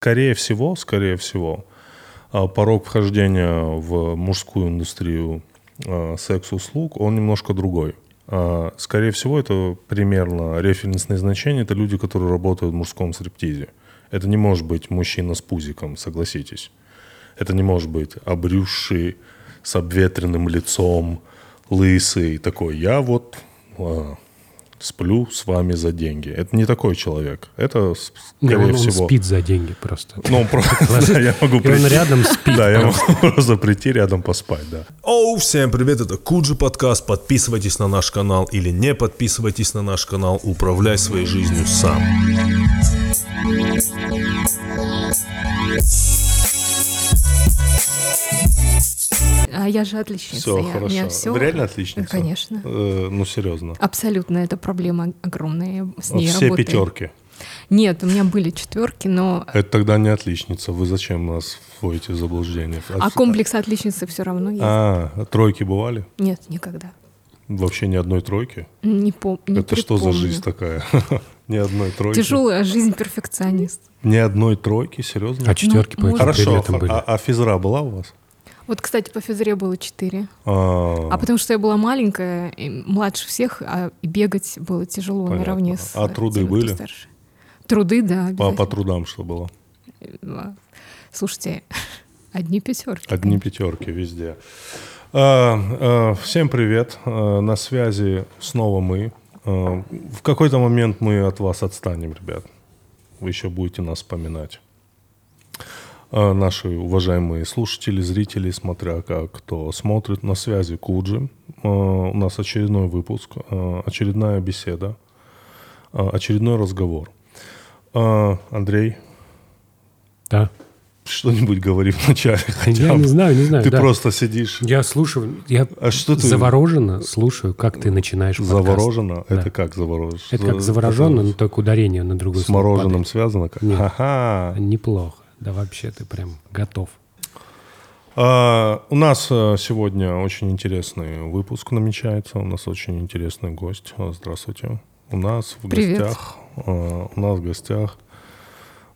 Скорее всего, скорее всего, а, порог вхождения в мужскую индустрию а, секс-услуг, он немножко другой. А, скорее всего, это примерно референсные значения. Это люди, которые работают в мужском стриптизе. Это не может быть мужчина с пузиком, согласитесь. Это не может быть обрюзший, с обветренным лицом, лысый, такой, я вот сплю с вами за деньги. Это не такой человек. Это, скорее не, он, всего... Он спит за деньги просто. Ну, просто, я могу прийти... он рядом спит. Да, я могу просто прийти рядом поспать, да. Оу, всем привет, это Куджи подкаст. Подписывайтесь на наш канал или не подписывайтесь на наш канал. Управляй своей жизнью сам. А я же отличница. Все, я, хорошо. все... Вы реально отличница? Конечно. Э, ну, серьезно. Абсолютно, это проблема огромная. С ней Все работаю. пятерки. Нет, у меня были четверки, но... Это тогда не отличница. Вы зачем нас вводите в заблуждение? А комплекс отличницы все равно есть. А, тройки бывали? Нет, никогда. Вообще ни одной тройки? Не, пом- не Это что за жизнь такая? Ни одной тройки? Тяжелая жизнь перфекционист. Ни одной тройки? Серьезно? А четерки по Ну, этим Хорошо. А, а физра была у вас? Вот, кстати, по физре было четыре. А, А потому что я была маленькая, младше всех, а бегать было тяжело Понятно. наравне с А труды теми, были? старше. Труды, да. по, по трудам что было? А, Слушайте, одни пятерки. Одни пятерки везде. А, а, всем привет. А, на связи снова мы. А, в какой-то момент мы от вас отстанем, ребят. Вы еще будете нас вспоминать. А, наши уважаемые слушатели, зрители, смотря как кто смотрит на связи Куджи. А, у нас очередной выпуск, а, очередная беседа, очередной разговор. Андрей, Да. что-нибудь говори вначале хотя Я бы. не знаю, не знаю. Ты да. просто сидишь. Я слушаю, я А что ты завороженно слушаю, как ты начинаешь подкаст. заворожена? Да. Это как заворожен? Это как завороженно, но только ударение на другой С мороженым связано? Как? Нет. Падает. Неплохо. Да вообще ты прям готов. А, у нас а, сегодня очень интересный выпуск намечается. У нас очень интересный гость. Здравствуйте. У нас в Привет. гостях. а, у нас в гостях.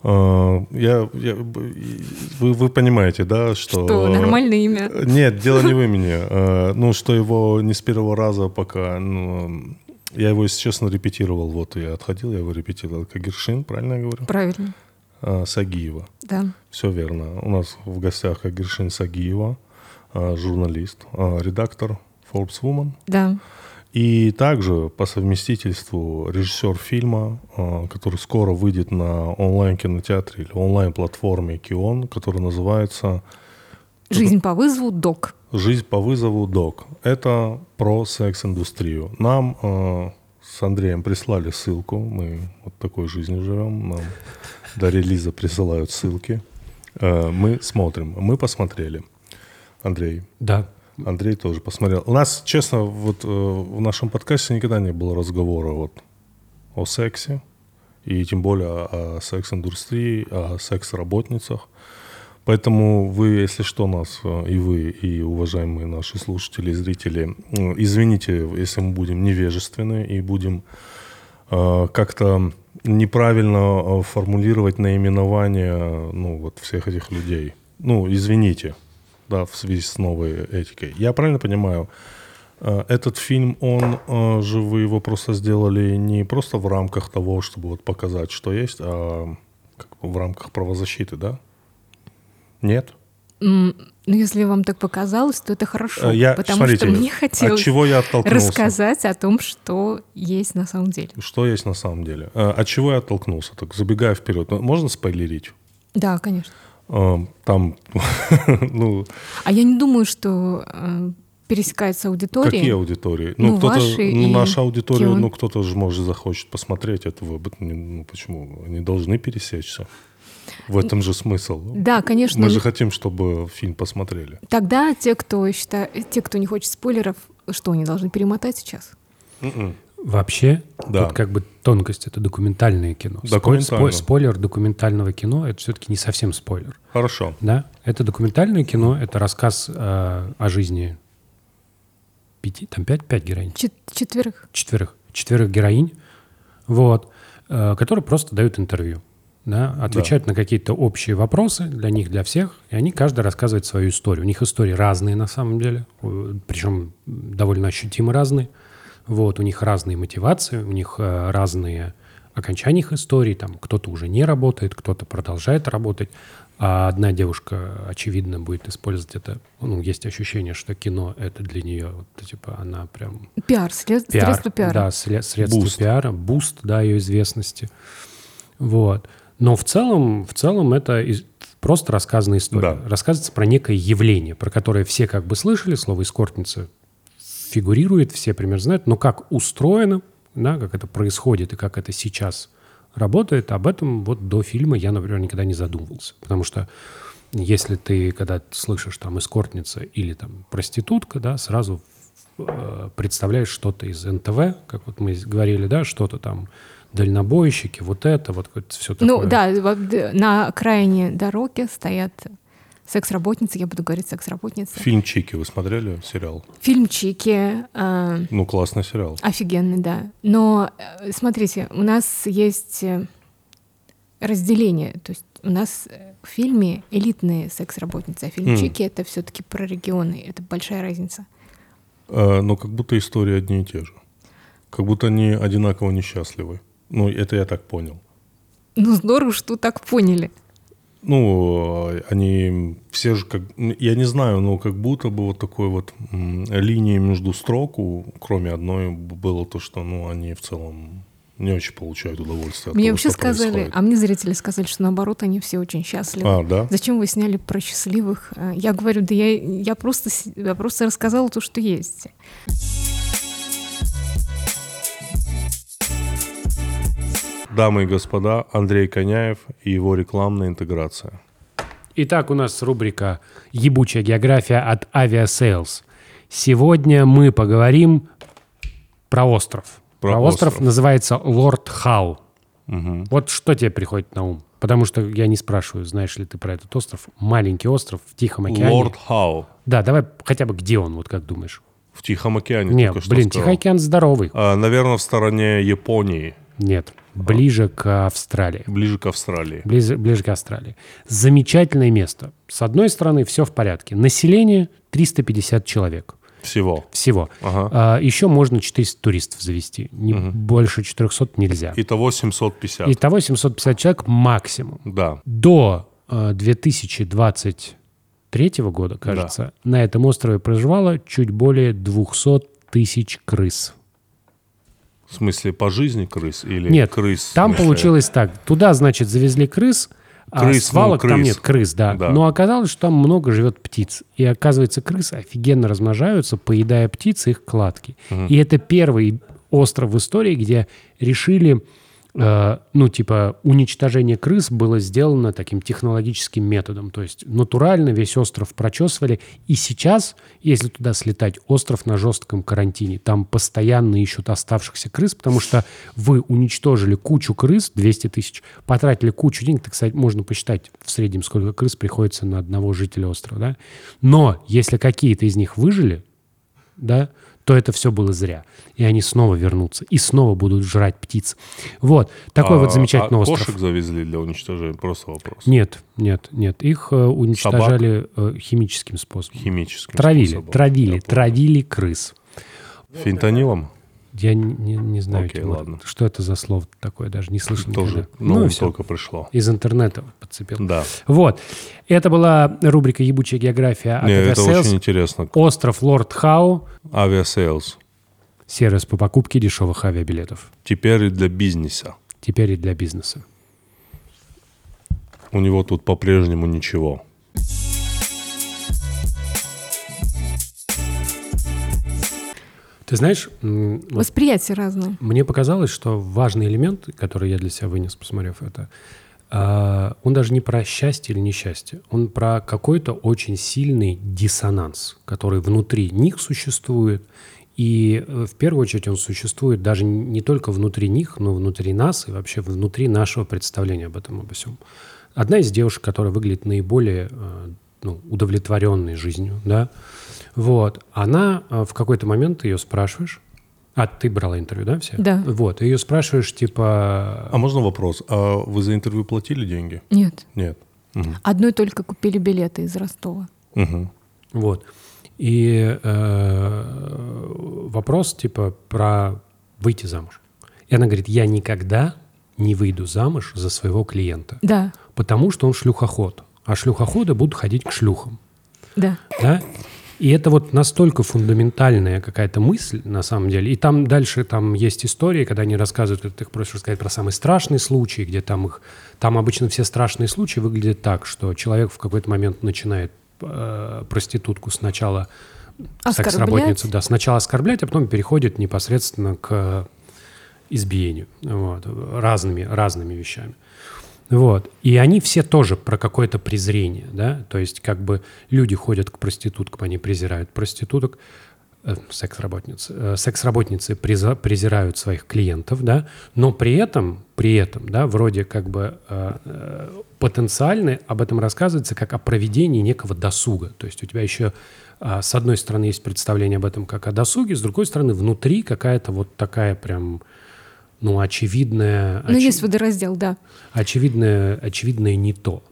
а, я, я- вы, вы понимаете, да, что... Что, нормальное имя? Нет, дело не в имени. Ну, что его не с первого раза пока... ну, я его, если честно, репетировал. Вот я отходил, я его репетировал. Кагершин, правильно я говорю? Правильно, Сагиева. да. Все верно. У нас в гостях Кагершин Сагиева, а, журналист, а, редактор Forbes Woman. Да. И также по совместительству режиссер фильма, который скоро выйдет на онлайн-кинотеатре или онлайн-платформе Кион, который называется Жизнь по вызову док. «Жизнь по вызову ДОК». Это про секс-индустрию. Нам э, с Андреем прислали ссылку. Мы вот такой жизнью живем. Нам до релиза присылают ссылки. Э, мы смотрим. Мы посмотрели. Андрей. Да. Андрей тоже посмотрел. У нас, честно, вот э, в нашем подкасте никогда не было разговора вот о сексе. И тем более о, секс-индустрии, о секс-работницах. Поэтому вы, если что, нас э, и вы, и уважаемые наши слушатели и зрители, извините, если мы будем невежественны и будем э, как-то неправильно э, формулировать наименование ну, вот всех этих людей. Ну, извините, да, в связи с новой этикой. Я правильно понимаю, э, этот фильм, он э, же вы его просто сделали не просто в рамках того, чтобы вот показать, что есть, а как бы в рамках правозащиты, да? Нет? Ну, если вам так показалось, то это хорошо. Э, Я, потому смотрите, что мне от хотелось чего я оттолкнулся? рассказать о том, что есть на самом деле. Что есть на самом деле? Э, От чего я оттолкнулся? Так, забегая вперед, ну, можно спойлерить? Да, конечно. Э, Там, ну, А я не думаю, что э, пересекается аудитория. какие аудитории? Ну, кто-то, ваши ну, и наша аудитория, Кион. ну, кто-то же, может, захочет посмотреть этого. Ну, почему? Они должны пересечься. В этом же смысл. Да, конечно. Мы же хотим, чтобы фильм посмотрели. Тогда те, кто считает, те, кто не хочет спойлеров, что они должны перемотать сейчас? М-м. Вообще, Да. тут как бы тонкость это документальное кино. Документально. спой- спойлер документального кино это все-таки не совсем спойлер. Хорошо. Да, это документальное кино, это рассказ э, о жизни пяти, там пять, пять героинь, Чет- четверых. четверых, четверых героинь, вот, э, которые просто дают интервью. Да, отвечают на какие-то общие вопросы для них, для всех, и они каждый рассказывает свою историю. У них истории разные на самом деле, причем довольно ощутимо разные. Вот, у них разные мотивации, у них э, разные окончания их историй, там кто-то уже не работает, кто-то продолжает работать, а одна девушка, очевидно, будет использовать это, ну, есть ощущение, что кино — это для нее, вот, типа, она прям Пиар, след- пиар, средство пиара. Да, сле- средство Буст. пиара, буст, да, ее известности. Вот. Но в целом, в целом это просто рассказанная история. Да. Рассказывается про некое явление, про которое все как бы слышали, слово «эскортница» фигурирует, все примерно знают, но как устроено, да, как это происходит и как это сейчас работает, об этом вот до фильма я, например, никогда не задумывался. Потому что если ты, когда слышишь там эскортница или там проститутка, да, сразу э, представляешь что-то из НТВ, как вот мы говорили, да, что-то там дальнобойщики, вот это, вот все такое. Ну да, на окраине дороги стоят секс-работницы, я буду говорить секс-работницы. Фильм «Чики» вы смотрели? Сериал. Фильм Чики, э, Ну, классный сериал. офигенный, да. Но э, смотрите, у нас есть э, разделение, то есть у нас э, в фильме элитные секс-работницы, а фильм М. Чики это все-таки про регионы, это большая разница. Э, но как будто истории одни и те же. Как будто они одинаково несчастливы. Ну, это я так понял. Ну здорово, что так поняли. Ну, э, они все же как... Я не знаю, но как будто бы вот такой вот линии между строк, у- кроме одной, было то, что, ну, они в целом не очень получают удовольствие от Мне того, вообще сказали, происходит. а мне зрители сказали, что наоборот, они все очень счастливы. А, да? Зачем вы сняли про счастливых? А, Я говорю, да я, я, просто, я просто рассказала то, что есть. Дамы и господа, Андрей Коняев и его рекламная интеграция. Итак, у нас рубрика «Ебучая география» от Aviasales. Сегодня мы поговорим про остров. Про Про, остров. остров. называется Лорд Хау. Мгм. Вот что тебе приходит на ум? Потому что я не спрашиваю, знаешь ли ты про этот остров. Маленький остров в Тихом океане. Лорд Хау. Да, давай хотя бы где он, вот как думаешь? В Тихом океане Нет, блин. Тихий океан здоровый. А, наверное, в стороне Японии, Нет, ближе к Австралии. ближе к Австралии. Ближе, ближе к Австралии. Замечательное место. С одной стороны, все в порядке. Население 350 человек Всего. всего. Ага. А, еще можно 400 туристов завести. Не, Больше 400 нельзя. Итого 750. Итого 750 человек максимум. Да. До э, 2023 года, кажется, на этом острове проживало чуть более 200 тысяч крыс. В смысле, по жизни крыс или Нет, крыс? там смысле- получилось так. Туда, значит, завезли крыс, а Крыс, свалок ну, там крыс. нет, крыс, да. Да. Но оказалось, что там много живет птиц. И оказывается, крысы офигенно размножаются, поедая птиц и их кладки. И это первый остров в истории, где решили, ну, типа, уничтожение крыс было сделано таким технологическим методом. То есть натурально весь остров прочесывали. И сейчас, если туда слетать, остров на жестком карантине. Там постоянно ищут оставшихся крыс, потому что вы уничтожили кучу крыс, 200 тысяч, потратили кучу денег. Так сказать, можно посчитать в среднем, сколько крыс приходится на одного жителя острова. Да? Но если какие-то из них выжили, да, то это все было зря. И они снова вернутся и снова будут жрать птиц. Вот. Такой А- вот замечательный а остров. кошек завезли для уничтожения? Просто вопрос. Нет, нет, нет. Их э, уничтожали э, химическим способом. Химическим Травили, способом. травили, травили крыс. Фентанилом? Я не, не- не знаю, Окей, Тимур, ладно. что это за слово такое, даже не слышал Тоже. никогда. Ну, и только пришло. Из интернета подцепил. Да. Вот. Это была рубрика «Ебучая география» от Не, это очень интересно. Остров Лорд Хау. Авиасейлс. Сервис по покупке дешевых авиабилетов. Теперь и для бизнеса. Теперь и для бизнеса. У него тут по-прежнему ничего. Ты знаешь, м, вот Восприятие разное. мне показалось, что важный элемент, который я для себя вынес, посмотрев это, а, он даже не про счастье или несчастье, он про какой-то очень сильный диссонанс, который внутри них существует. И э, в первую очередь он существует даже не только внутри них, но внутри нас и вообще внутри нашего представления об этом обо всем. Одна из девушек, которая выглядит наиболее э, ну, удовлетворенной жизнью, да, вот, она э, в какой-то момент ее спрашиваешь, А ты брала интервью, да, все? Да. Вот, ее спрашиваешь, типа... А можно вопрос? А вы за интервью платили деньги? Нет. Нет. Мгм. Одной только купили билеты из Ростова. Мгм. Вот. И э, вопрос, типа, про выйти замуж. И она говорит, я никогда не выйду замуж за своего клиента, Да, потому что он шлюхоход. А шлюхоходы будут ходить к шлюхам. да. Да? И это вот настолько фундаментальная какая-то мысль, на самом деле. И там дальше там есть истории, когда они рассказывают, ты их просишь рассказать про самый страшный случай, где там их... Там обычно все страшные случаи выглядят так, что человек в какой-то момент начинает э, проститутку сначала секс-работницу, да, сначала оскорблять, а потом переходит непосредственно к избиению. Вот, разными, разными вещами. Вот. И они все тоже про какое-то презрение, да, то есть как бы люди ходят к проституткам, они презирают проституток, э, секс-работницы, э, секс-работницы презирают своих клиентов, да, но при этом, при этом, да, вроде как бы э, э, потенциально об этом рассказывается как о проведении некого досуга, то есть у тебя еще а, с одной стороны есть представление об этом как о досуге, с другой стороны внутри какая-то вот такая прям ну, очевидная... Ну, очи- есть водораздел, да. очевидное, очевидное не то.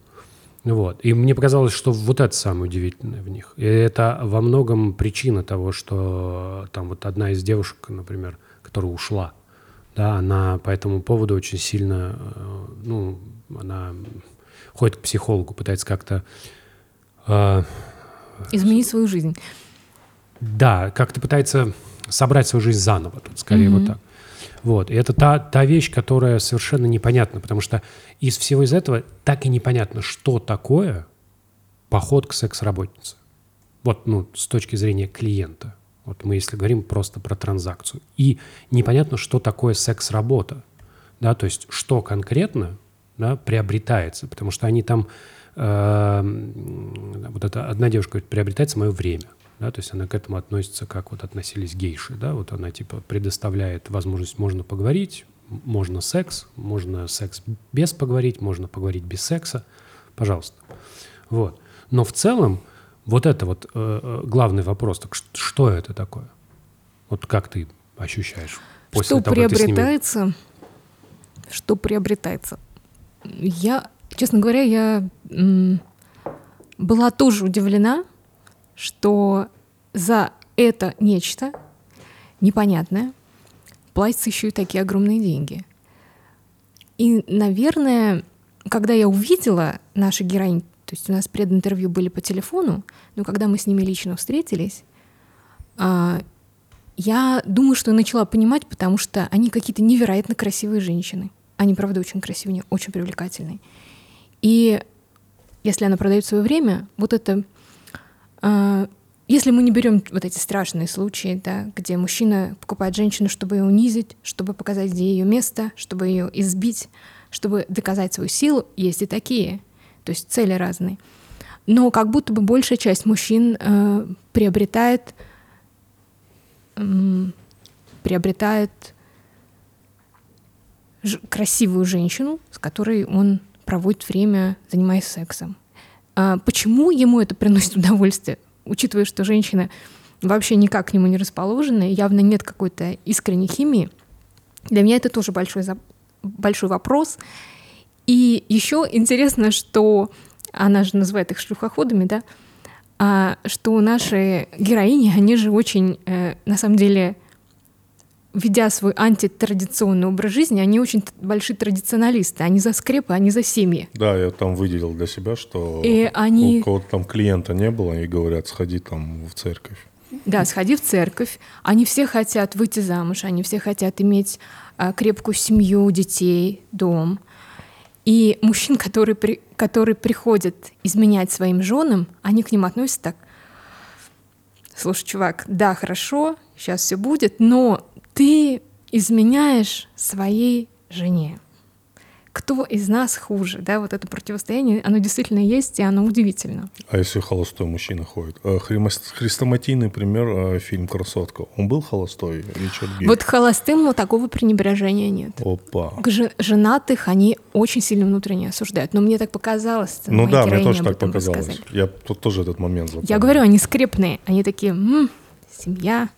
Вот. И мне показалось, что вот это самое удивительное в них. И это во многом причина того, что там вот одна из девушек, например, которая ушла, да, она по этому поводу очень сильно, э, ну, она ходит к психологу, пытается как-то э, Измени свою жизнь. да, как-то пытается собрать свою жизнь заново, тут скорее Мгм. вот так. Вот. И это та, та вещь, которая совершенно непонятна, потому что из всего из этого так и непонятно, что такое поход к секс-работнице. Вот, ну, с точки зрения клиента. Вот мы, если говорим просто про транзакцию. И непонятно, что такое секс-работа. Да, то есть, что конкретно да, приобретается. Потому что они там... э, вот эта одна девушка говорит, приобретается мое время. Да, то есть она к этому относится, как вот относились гейши. Да, вот она типа предоставляет возможность, можно поговорить, можно секс, можно секс без поговорить, можно поговорить без секса. Пожалуйста. Вот. Но в целом вот это вот э, э, главный вопрос. Так что это такое? Вот как ты ощущаешь после что того, с ними... приобретается? Что приобретается? Я, честно говоря, я была тоже удивлена, что за это нечто непонятное платятся еще и такие огромные деньги. И, наверное, когда я увидела наши героинь, то есть у нас прединтервью были по телефону, но когда мы с ними лично встретились, а, я думаю, что я начала понимать, потому что они какие-то невероятно красивые женщины. Они, правда, очень красивые, очень привлекательные. И если она продает свое время, вот это... а, если мы не берем вот эти страшные случаи, да, где мужчина покупает женщину, чтобы ее унизить, чтобы показать, где ее место, чтобы ее избить, чтобы доказать свою силу, есть и такие. То есть цели разные. Но как будто бы большая часть мужчин э, приобретает м, приобретает красивую женщину, с которой он проводит время, занимаясь сексом. А почему ему это приносит удовольствие, учитывая, что женщина вообще никак к нему не расположена, явно нет какой-то искренней химии? Для меня это тоже большой, большой вопрос. И еще интересно, что она же называет их шлюхоходами, да, а, что наши героини, они же очень, э, на самом деле, ведя свой антитрадиционный образ жизни, они очень большие традиционалисты. Они за скрепы, они за семьи. Да, я там выделил для себя, что И они- у кого-то там клиента не было, и говорят, сходи там в церковь. Да, сходи в церковь. Они все хотят выйти замуж, они все хотят иметь а, крепкую семью, детей, дом. И мужчин, которые, при, которые приходят изменять своим женам, они к ним относятся так. Слушай, чувак, да, хорошо, сейчас все будет, но ты изменяешь своей жене. Кто из нас хуже? Да, вот это противостояние, оно действительно есть, и оно удивительно. А если холостой мужчина ходит? Э, Хрестоматийный пример, э, фильм «Красотка». Он был холостой? Ричард Гир? Вот холостым вот такого пренебрежения нет. Опа. К же- женатых они очень сильно внутренне осуждают. Но мне так показалось. Ну да, мне тоже так показалось. рассказали. Я тут тоже этот момент запомнил. Я говорю, они скрепные. Они такие, «М, семья.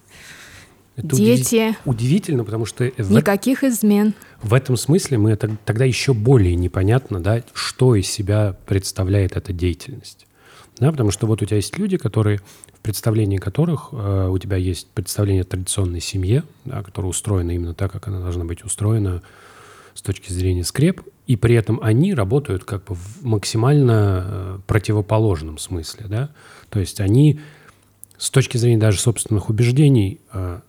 Это дети, удиви- удивительно, потому что в, никаких измен. в этом смысле мы тог- тогда еще более непонятно, да, что из себя представляет эта деятельность. Да, потому что вот у тебя есть люди, которые в представлении которых э, у тебя есть представление о традиционной семье, да, которая устроена именно так, как она должна быть устроена с точки зрения скреп, и при этом они работают как бы в максимально э, противоположном смысле, да, то есть они с точки зрения даже собственных убеждений э,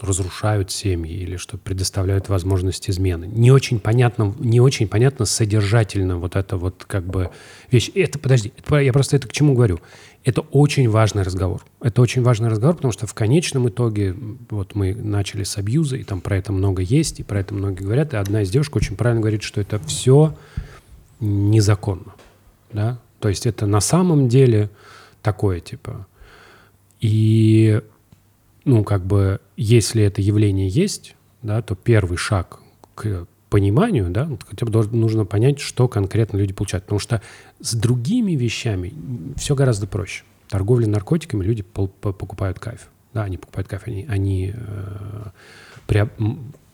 разрушают семьи или что предоставляют возможность измены. Не очень понятно, не очень понятно содержательно вот это вот как бы вещь. Это, подожди, я просто это к чему говорю? Это очень важный разговор. Это очень важный разговор, потому что в конечном итоге, вот мы начали с абьюза, и там про это много есть, и про это многие говорят, и одна из девушек очень правильно говорит, что это все незаконно. Да? То есть это на самом деле такое, типа... И ну, как бы, если это явление есть, да, то первый шаг к пониманию, да, вот хотя бы нужно понять, что конкретно люди получают. Потому что с другими вещами все гораздо проще. Торговля наркотиками люди покупают кайф. Да, они покупают кайф, они, они э,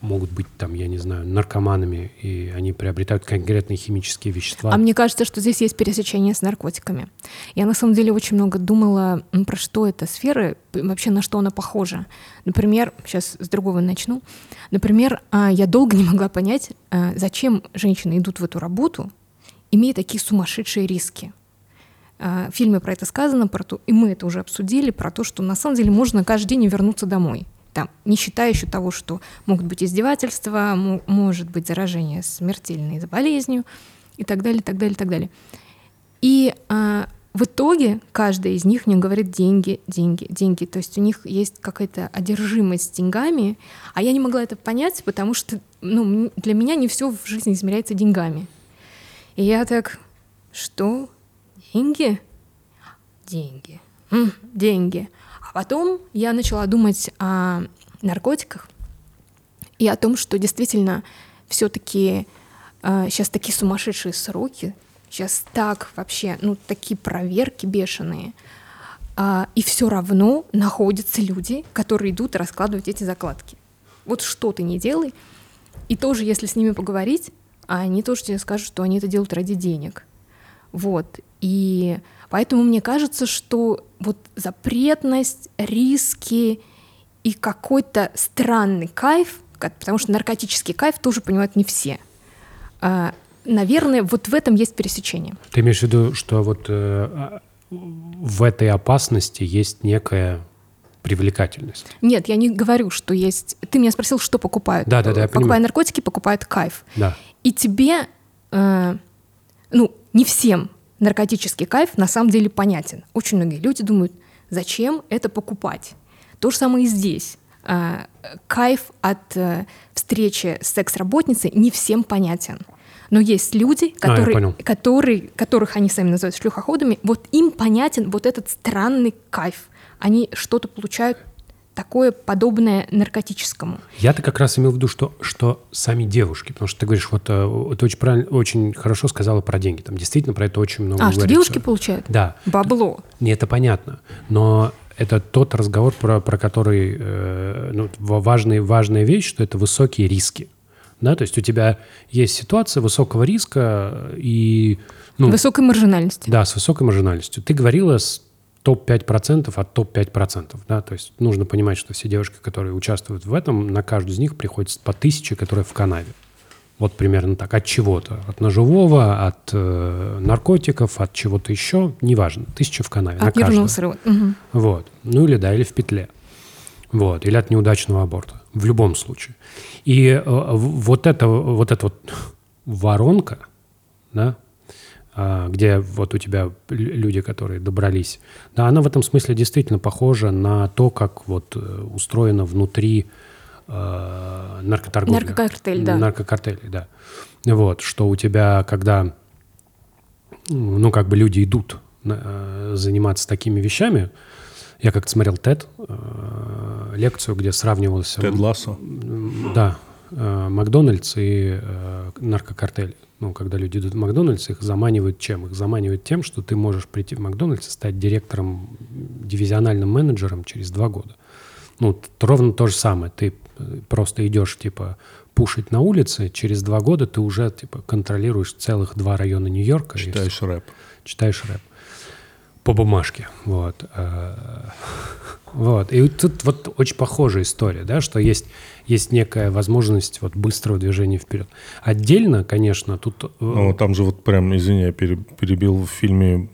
могут быть там, я не знаю, наркоманами, и они приобретают конкретные химические вещества. А мне кажется, что здесь есть пересечение с наркотиками. Я на самом деле очень много думала, про что эта сфера, вообще на что она похожа. Например, сейчас с другого начну. Например, а, я долго не могла понять, а, зачем женщины идут в эту работу, имея такие сумасшедшие риски. А, В фильме про это сказано, про то, и мы это уже обсудили, про то, что на самом деле можно каждый день вернуться домой. Там, не считая еще того, что могут быть издевательства, мо- может быть заражение смертельной болезнью и так далее, так далее, так далее. И а, в итоге каждая из них мне говорит деньги, деньги, деньги. То есть у них есть какая-то одержимость деньгами, а я не могла это понять, потому что ну, для меня не все в жизни измеряется деньгами. И я так, что? Деньги? Деньги. М, деньги. Потом я начала думать о наркотиках и о том, что действительно все-таки сейчас такие сумасшедшие сроки, сейчас так вообще, ну, такие проверки бешеные, а, и все равно находятся люди, которые идут раскладывать эти закладки. Вот что ты не делай, и тоже, если с ними поговорить, они тоже тебе скажут, что они это делают ради денег. Вот. И поэтому мне кажется, что вот запретность, риски и какой-то странный кайф, потому что наркотический кайф тоже понимают не все. А, наверное, вот в этом есть пересечение. Ты имеешь в виду, что вот э, в этой опасности есть некая привлекательность? Нет, я не говорю, что есть... Ты меня спросил, что покупают. Да, да, да, я Покупая понимаю. наркотики, покупают кайф. Да. И тебе, э, ну, не всем наркотический кайф на самом деле понятен. Очень многие люди думают, зачем это покупать. То же самое и здесь. Э, кайф от э, встречи с секс-работницей не всем понятен. Но есть люди, А, которые, понял. которые, которых они сами называют шлюхоходами, вот им понятен вот этот странный кайф. Они что-то получают такое подобное наркотическому. Я-то как раз имел в виду, что, что сами девушки, потому что ты говоришь, вот э, ты очень правильно, очень хорошо сказала про деньги. Там действительно про это очень много А, что говорится. девушки получают? Да. Бабло. Не, это понятно. Но это тот разговор, про, про который э, ну, ва- важный, важная вещь, что это высокие риски. Да, то есть у тебя есть ситуация высокого риска и... Ну, Высокой маржинальности. Да, с высокой маржинальностью. Ты говорила с топ-5% от топ-5%. Да? То есть нужно понимать, что все девушки, которые участвуют в этом, на каждую из них приходится по тысяче, которые в канаве. Вот примерно так. От чего-то. От ножевого, от э, наркотиков, от чего-то еще. Неважно. Тысяча в канаве. на От нервного срыва. Мгм. Вот. Ну или да, или в петле. Вот. Или от неудачного аборта. В любом случае. И э, вот это вот, эта вот воронка, да, где вот у тебя лю- люди, которые добрались, да, она в этом смысле действительно похожа на то, как вот э, устроено внутри э, наркоторговля. Наркокартель, да. Наркокартелей, да. Вот, что у тебя, когда, ну, как бы люди идут э, заниматься такими вещами, я как-то смотрел TED, э, лекцию, где сравнивался... Тед Лассо. Да, э, Макдональдс и э, наркокартель. Ну, когда люди идут в Макдональдс, их заманивают чем? Их заманивают тем, что ты можешь прийти в Макдональдс и стать директором, дивизиональным менеджером через два года. Ну, ровно то же самое. Ты э, просто идешь, типа, пушить на улице, через два года ты уже, типа, контролируешь целых два района Нью-Йорка. Читаешь рэп. читаешь рэп по бумажке, вот. э, Вот. И тут вот очень похожая история, да, что есть, есть некая возможность вот быстрого движения вперед. Отдельно, конечно, тут... э, Ну, там же вот прям, извини, я пере- перебил в фильме,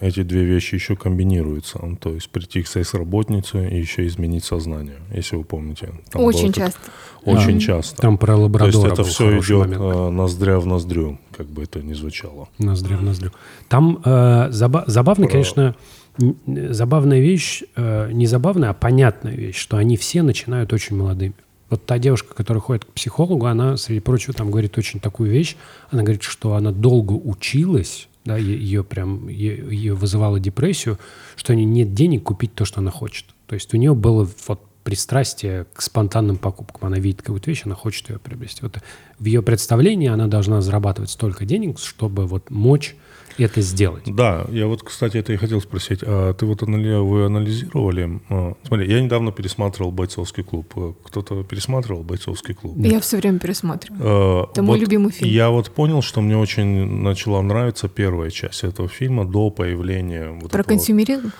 эти две вещи еще комбинируются. То есть прийти к секс-работнице и еще изменить сознание, если вы помните. Там Очень так- часто. Очень а, часто. Там про То есть лабрадора это все идет момент. э, ноздря в ноздрю, как бы это ни звучало. Ноздрю в ноздрю. Там э, заба- забавно, Про- конечно, забавная вещь, э, не забавная, а понятная вещь, что они все начинают очень молодыми. Вот та девушка, которая ходит к психологу, она, среди прочего, там говорит очень такую вещь. Она говорит, что она долго училась, да, ее прям, ее вызывала депрессию, что у нее нет денег купить то, что она хочет. То есть у нее было вот пристрастие к спонтанным покупкам. Она видит какую-то вещь, она хочет ее приобрести. Вот в ее представлении она должна зарабатывать столько денег, чтобы вот мочь это сделать. Да, я вот, кстати, это и хотел спросить. А ты вот вы анализировали? а, Смотри, я недавно пересматривал «Бойцовский клуб». А Кто-то пересматривал «Бойцовский клуб»? Я все время пересматриваю. Э, Это мой любимый фильм. Я вот понял, что мне очень начала нравиться первая часть этого фильма до появления... Вот Про консюмеризм?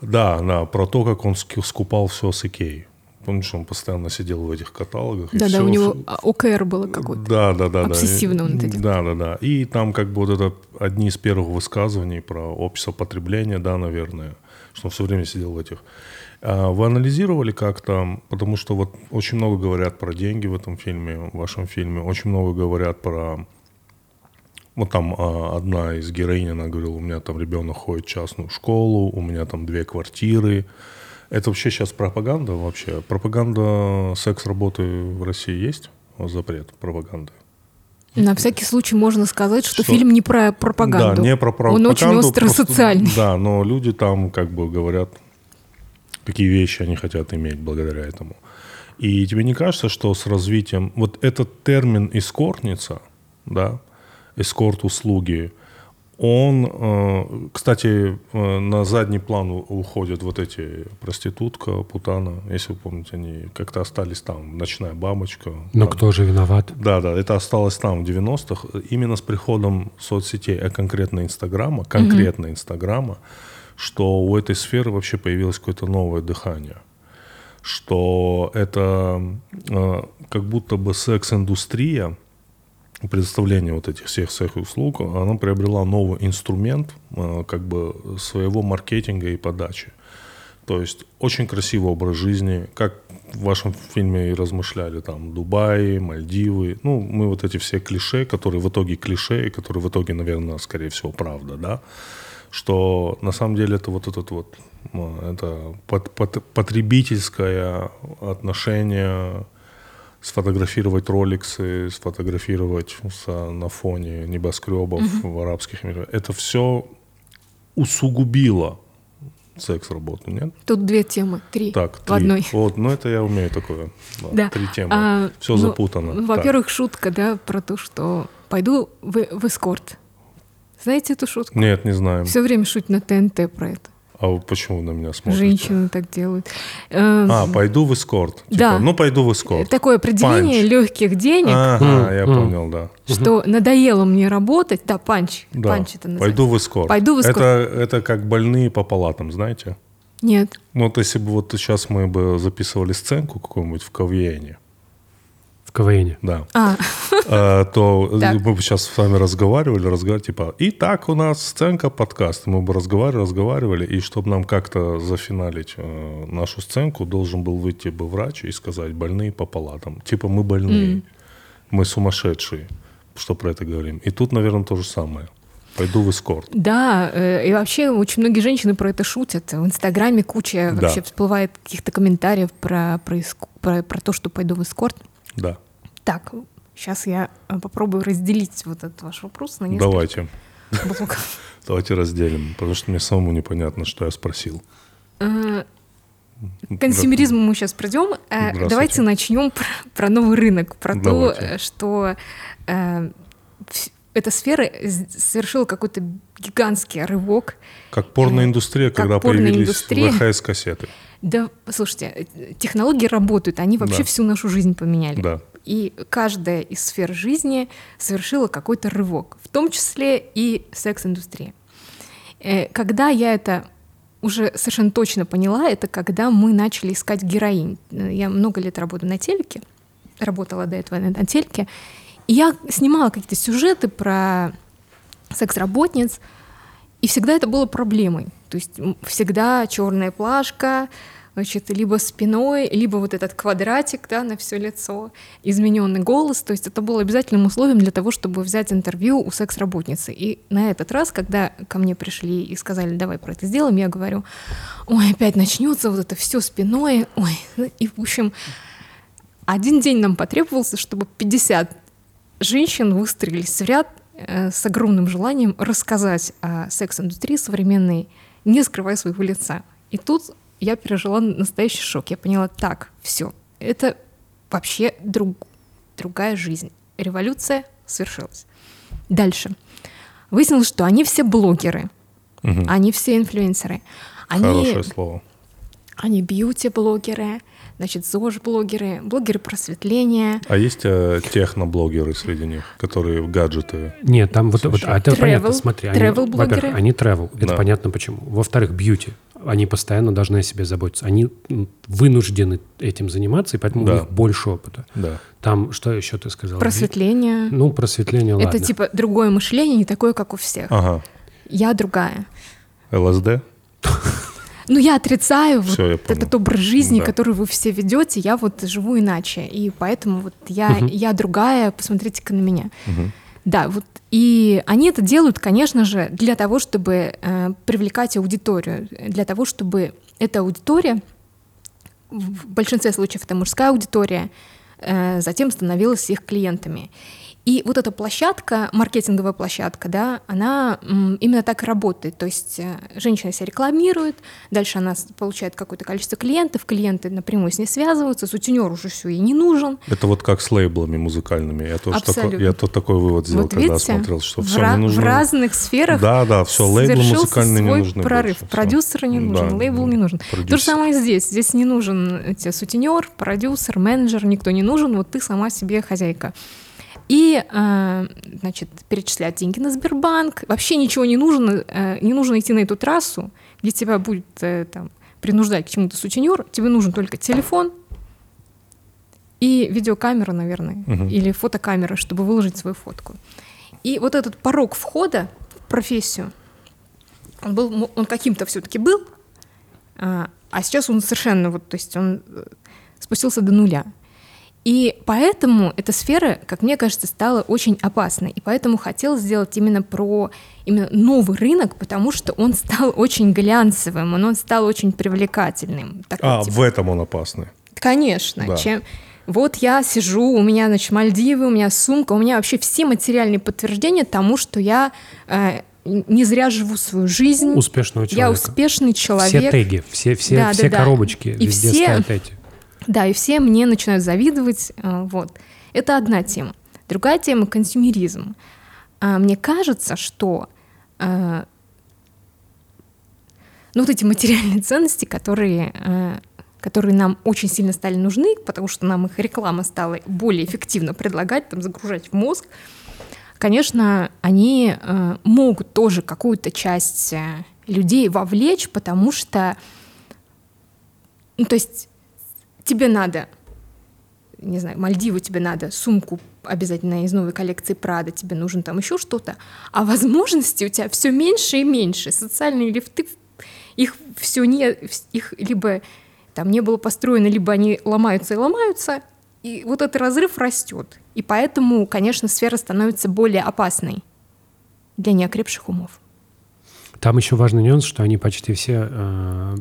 Да, да, про то, как он скупал все с Икеи. Помнишь, он постоянно сидел в этих каталогах. и Да-да, всё у него а, ОКР было какое-то. Да, да, да. Обсессивно да. он это делал. Да, да, да. И там как бы вот это одни из первых высказываний про общество потребления, да, наверное, что он все время сидел в этих. А Вы анализировали как-то, потому что вот очень много говорят про деньги в этом фильме, в вашем фильме, очень много говорят про вот там а, одна из героинь, она говорила, у меня там ребенок ходит в частную школу, у меня там две квартиры. Это вообще сейчас пропаганда вообще? Пропаганда секс-работы в России есть? Запрет пропаганды? На всякий случай можно сказать, что, Что- фильм не про пропаганду. Да, не про Он пропаганду. очень остро просто-. Да, но люди там как бы говорят, какие вещи они хотят иметь благодаря этому. И тебе не кажется, что с развитием... Вот этот термин «эскортница», да, эскорт-услуги, он, э, кстати, э, на задний план уходят вот эти проститутка, путана, если вы помните, они как-то остались там, ночная бабочка. Но там. кто же виноват? Да, да, это осталось там в 90-х. Именно с приходом соцсетей, а конкретно Инстаграма, конкретно Инстаграма, что у этой сферы вообще появилось какое-то новое дыхание. Что это э, как будто бы секс-индустрия, предоставление вот этих всех секс-услуг, она приобрела новый инструмент э, как бы своего маркетинга и подачи. То есть очень красивый образ жизни, как в вашем фильме и размышляли, там, Дубай, Мальдивы, ну, мы вот эти все клише, которые в итоге клише, и которые в итоге, наверное, скорее всего, правда, да, что на самом деле это вот этот вот, э, это пот- пот- потребительское отношение, сфотографировать роликсы, сфотографировать с- на фоне небоскребов в арабских мирах, это все усугубило секс-работу, нет? Тут две темы, три Так, в три. одной. Вот, ну это я умею такое. Да, Да. Три темы. А, Все ну, запутано. ну. Во-первых, шутка, да, про то, что пойду в, в эскорт. Знаете эту шутку? Нет, не знаем. Все время шутят на ТНТ про это. А почему вы на меня смотрите? Женщины так делают. Эм, А, пойду в эскорт. Типа, Да. Ну, пойду в эскорт. Такое определение Панч. легких денег, Ага, я М, м. понял, да. что надоело мне работать. Да, панч. Да. Панч это называется. Пойду в эскорт. Пойду в эскорт. Это, это как больные по палатам, знаете? Нет. Ну, вот если бы вот сейчас мы бы записывали сценку какую-нибудь в КВНе, В КВН. да, А, э, то Так. мы бы сейчас с вами разговаривали, разговаривали, типа, и так у нас сценка подкаст, мы бы разговаривали, разговаривали, и чтобы нам как-то зафиналить э, нашу сценку, должен был выйти бы врач и сказать, больные по палатам. Типа, мы больные, мы сумасшедшие, что про это говорим. И тут, наверное, то же самое. Пойду в эскорт. да, э, и вообще очень многие женщины про это шутят. В Инстаграме куча Да. вообще всплывает каких-то комментариев про, про, про, про то, что пойду в эскорт. Да, Так, сейчас я э, попробую разделить вот этот ваш вопрос на несколько давайте. блоков. Давайте разделим, потому что мне самому непонятно, что я спросил. Э, К консюмеризму мы сейчас придем. Э. Давайте начнем про, про новый рынок, про Давайте. то, э, что э, эта сфера совершила какой-то гигантский рывок. Как порноиндустрия, Как когда появились порноиндустрия. ВХС-кассеты. Да, слушайте, э, технологии работают, они вообще Да. всю нашу жизнь поменяли. Да. И каждая из сфер жизни совершила какой-то рывок, в том числе и секс-индустрия. Э, Когда я это уже совершенно точно поняла, это когда мы начали искать героинь. Э, Я много лет работаю на телеке, работала до этого на на телеке, и я снимала какие-то сюжеты про секс-работниц, и всегда это было проблемой. То есть всегда черная плашка, значит, либо спиной, либо вот этот квадратик да, на все лицо, измененный голос. То есть это было обязательным условием для того, чтобы взять интервью у секс-работницы. И на этот раз, когда ко мне пришли и сказали, давай про это сделаем, я говорю, ой, опять начнется вот это все спиной, ой. Ну, И, в общем, один день нам потребовался, чтобы 50 женщин выстроились в ряд э, с огромным желанием рассказать о секс-индустрии современной, не скрывая своего лица. И тут я пережила настоящий шок. Я поняла, так, все, это вообще друг, другая жизнь. Революция свершилась. Дальше. Выяснилось, что они все блогеры, Мгм. они все инфлюенсеры. Они, Хорошее слово. они бьюти-блогеры, значит, ЗОЖ-блогеры, блогеры просветления, А есть э, техноблогеры среди них, которые гаджеты? Нет, там вот, вот а это Travel- понятно, смотри. Они, travel-блогеры. во-первых, они travel, это Да. понятно почему. Во-вторых, бьюти. Они постоянно должны о себе заботиться. Они вынуждены этим заниматься, и поэтому Да. у них больше опыта. Да. Там, что еще ты сказал? просветление. Ну, просветление, ладно. Это типа другое мышление, не такое, как у всех. Ага. Я другая. ЛСД? Ну, я отрицаю вот Всё, я понял. этот образ жизни, Да. который вы все ведете, я вот живу иначе. И поэтому вот я, я другая, посмотрите-ка на меня. Мгм. Да, вот и они это делают, конечно же, для того, чтобы э, привлекать аудиторию, для того, чтобы эта аудитория, в большинстве случаев это мужская аудитория, э, затем становилась их клиентами. И вот эта площадка, маркетинговая площадка, да, она именно так и работает. То есть э, женщина себя рекламирует, дальше она получает какое-то количество клиентов, клиенты напрямую с ней связываются, сутенер уже все ей не нужен. Это вот как с лейблами музыкальными. Я тоже такой, я тут такой вывод сделал, вот когда видите, смотрел, что все ра- не нужно. в разных сферах Да, да, все, лейблы музыкальные не нужны. прорыв. больше. Продюсер не нужен, Да, лейбл не нужен. То же продюсер. самое здесь. Здесь не нужен э, тебе сутенер, продюсер, менеджер, никто не нужен. Вот ты сама себе хозяйка. И, э, значит, перечислять деньги на Сбербанк. Вообще ничего не нужно. э, не нужно идти на эту трассу, где тебя будет э, там, принуждать к чему-то сутенер. Тебе нужен только телефон и видеокамера, наверное, Мгм. или фотокамера, чтобы выложить свою фотку. И вот этот порог входа в профессию, он был, он каким-то все-таки был, а, а сейчас он совершенно вот, то есть он спустился до нуля. И поэтому эта сфера, как мне кажется, стала очень опасной. И поэтому хотел сделать именно про именно новый рынок, потому что он стал очень глянцевым, он, стал очень привлекательным. Такой, А, типа, в этом он опасный. Конечно. Да. Чем... Вот я сижу, у меня, значит, Мальдивы, у меня сумка, у меня вообще все материальные подтверждения тому, что я э, не зря живу свою жизнь. Успешного Я человека. успешный Все человек. теги, все, все, Да, да, все да. коробочки, И везде все- стоят эти. Да, и все мне начинают завидовать. э, Вот. Это одна тема. Другая тема — консюмеризм. А, Мне кажется, что э, ну, вот эти материальные ценности, которые, э, которые нам очень сильно стали нужны, потому что нам их реклама стала более эффективно предлагать, там, загружать в мозг, конечно, они могут тоже какую-то часть людей вовлечь, потому что, ну, то есть тебе надо, не знаю, Мальдивы тебе надо, сумку обязательно из новой коллекции Прада, тебе нужен там еще что-то, а возможностей у тебя все меньше и меньше. Социальные лифты, их все не, их либо там не было построено, либо они ломаются и ломаются, и вот этот разрыв растет. И поэтому, конечно, сфера становится более опасной для неокрепших умов. Там еще важный нюанс, что они почти все э,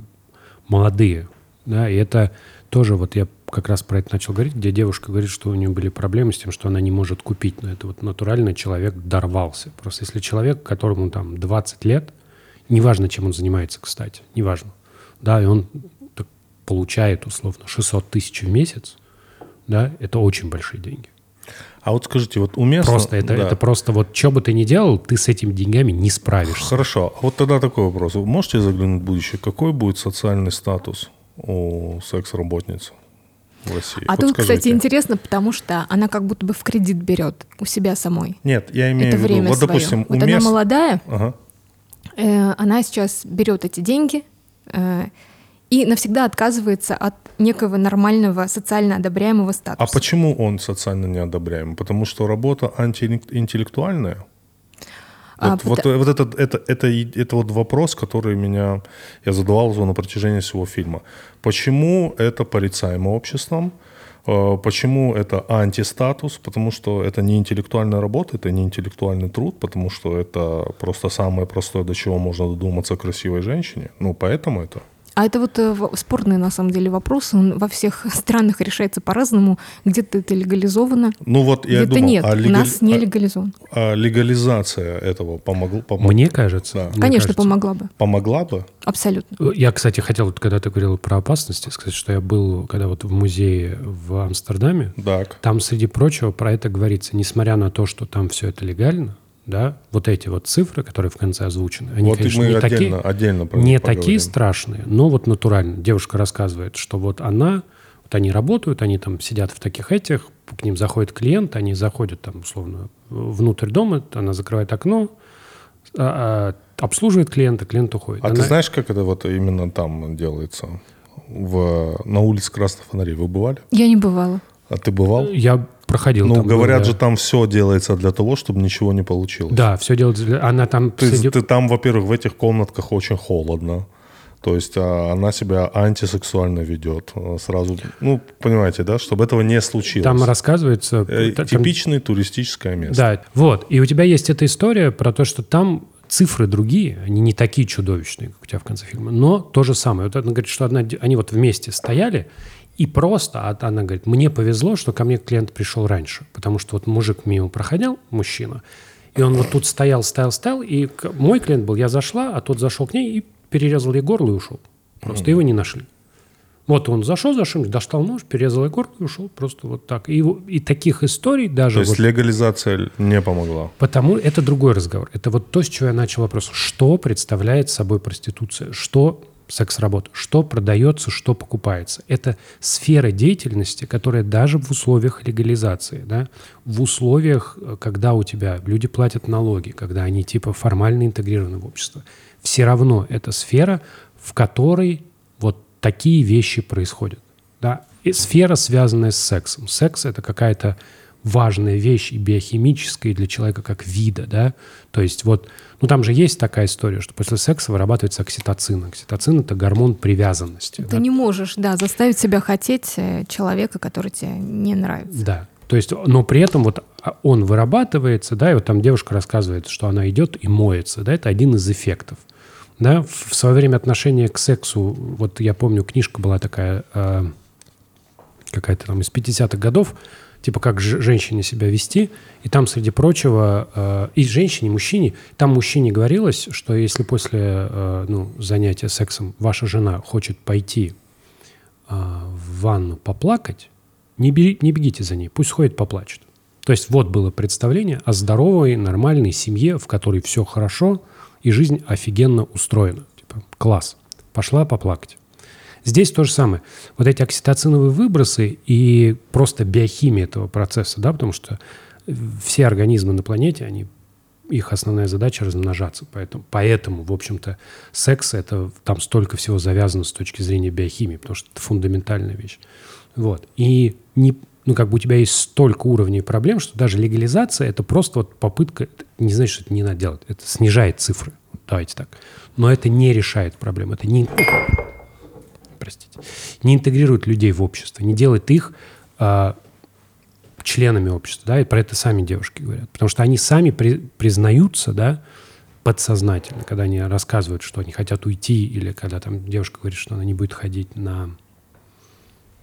молодые. Да, и это тоже, вот я как раз про это начал говорить, где девушка говорит, что у нее были проблемы с тем, что она не может купить. Но это вот натурально человек дорвался. Просто если человек, которому там 20 лет, неважно, чем он занимается, кстати, неважно, да, и он так получает условно 600 тысяч в месяц, да, это очень большие деньги. А вот скажите, вот уместно... Просто это, Да. это просто вот что бы ты ни делал, ты с этими деньгами не справишься. Хорошо. А Вот тогда такой вопрос. Вы можете заглянуть в будущее? Какой будет социальный статус у секс-работницы в России? А Вот тут, скажите. кстати, интересно, потому что она как будто бы в кредит берет у себя самой. Нет, я имею это в виду, вот, свое. допустим, вот она молодая, Ага. э, она сейчас берет эти деньги э, и навсегда отказывается от некого нормального социально одобряемого статуса. А почему он социально неодобряем? Потому что работа антиинтеллектуальная? А, Вот, вот, пыта- вот этот, это, это, это вот вопрос, который меня, я задавал на протяжении всего фильма. Почему это порицаемо обществом? Э, Почему это антистатус? Потому что это не интеллектуальная работа, это не интеллектуальный труд, потому что это просто самое простое, до чего можно додуматься красивой женщине. Ну, поэтому это. А это вот э, спорный на самом деле вопрос. Он во всех странах решается по-разному. Где-то это легализовано, Ну вот я где-то думал, нет. а, У легали- нас не а- легализован. а легализация этого помогла, помог- Мне кажется. Да. мне Конечно, кажется. помогла бы. помогла бы? Абсолютно. Я, кстати, хотел, вот, когда ты говорил про опасности, сказать, что я был, когда вот в музее в Амстердаме, Так. там, среди прочего, про это говорится. Несмотря на то, что там все это легально, да, вот эти вот цифры, которые в конце озвучены, они, вот конечно, мы не отдельно, такие, отдельно не такие страшные, но вот натурально. Девушка рассказывает, что вот она, вот они работают, они там сидят в таких этих, к ним заходит клиент, они заходят там, условно, внутрь дома, она закрывает окно, а- а, обслуживает клиента, клиент уходит. А Она- ты знаешь, как это вот именно там делается? В, на улице Красных Фонарей вы бывали? Я не бывала. А ты бывал? Я проходил Ну, там, говорят да. же, там все делается для того, чтобы ничего не получилось. Да, все делается. для- Она там... Ты, среди- ты там, во-первых, в этих комнатках очень холодно. То есть а, она себя антисексуально ведет. А, Сразу, ну, понимаете, да, чтобы этого не случилось. Там рассказывается... Э, там- Типичное туристическое место. Да, вот. И у тебя есть эта история про то, что там цифры другие, они не такие чудовищные, как у тебя в конце фильма, но то же самое. Вот она говорит, что одна, они вот вместе стояли, и просто а она говорит, мне повезло, что ко мне клиент пришел раньше, потому что вот мужик мимо проходил, мужчина, и он вот тут стоял, стоял, стоял, и мой клиент был, я зашла, а тот зашел к ней и перерезал ей горло и ушел. Просто его не нашли. Вот он зашел за что достал нож, перерезал ей горло и ушел просто вот так. И, и таких историй даже... То есть вот- легализация не помогла. Потому это другой разговор. Это вот то, с чего я начал вопрос. Что представляет собой проституция? Что секс-работа? Что продается, что покупается? Это сфера деятельности, которая даже в условиях легализации, да, в условиях, э, когда у тебя люди платят налоги, когда они типа формально интегрированы в общество, все равно это сфера, в которой вот такие вещи происходят. Да? И сфера, связанная с сексом. Секс — это какая-то важная вещь и биохимическая и для человека как вида, да. То есть вот, ну там же есть такая история, что после секса вырабатывается окситоцин. Окситоцин — это гормон привязанности. Ты да. не можешь, да, заставить себя хотеть э, человека, который тебе не нравится. Да. То есть, но при этом вот а, он вырабатывается, да, и вот там девушка рассказывает, что она идет и моется, да, это один из эффектов. Да, в свое время отношение к сексу, вот я помню, книжка была такая, э, какая-то там из 50-х годов, типа как женщине себя вести, и там, среди прочего, э, и женщине, и мужчине, там мужчине говорилось, что если после э, ну, занятия сексом ваша жена хочет пойти э, в ванну поплакать, не, бери- не бегите за ней, пусть ходит поплачет. То есть вот было представление о здоровой, нормальной семье, в которой все хорошо, и жизнь офигенно устроена. Типа, класс, пошла поплакать. Здесь то же самое. Вот эти окситоциновые выбросы и просто биохимия этого процесса, да, потому что все организмы на планете, они, их основная задача размножаться. Поэтому, поэтому, в общем-то, секс — это там столько всего завязано с точки зрения биохимии, потому что это фундаментальная вещь. Вот. И не, ну, как бы у тебя есть столько уровней проблем, что даже легализация — это просто вот попытка, не значит, что это не надо делать, это снижает цифры, давайте так. Но это не решает проблем, это не, простите, не интегрирует людей в общество, не делает их а, членами общества, да, и про это сами девушки говорят, потому что они сами при- признаются, да, подсознательно, когда они рассказывают, что они хотят уйти, или когда там девушка говорит, что она не будет ходить на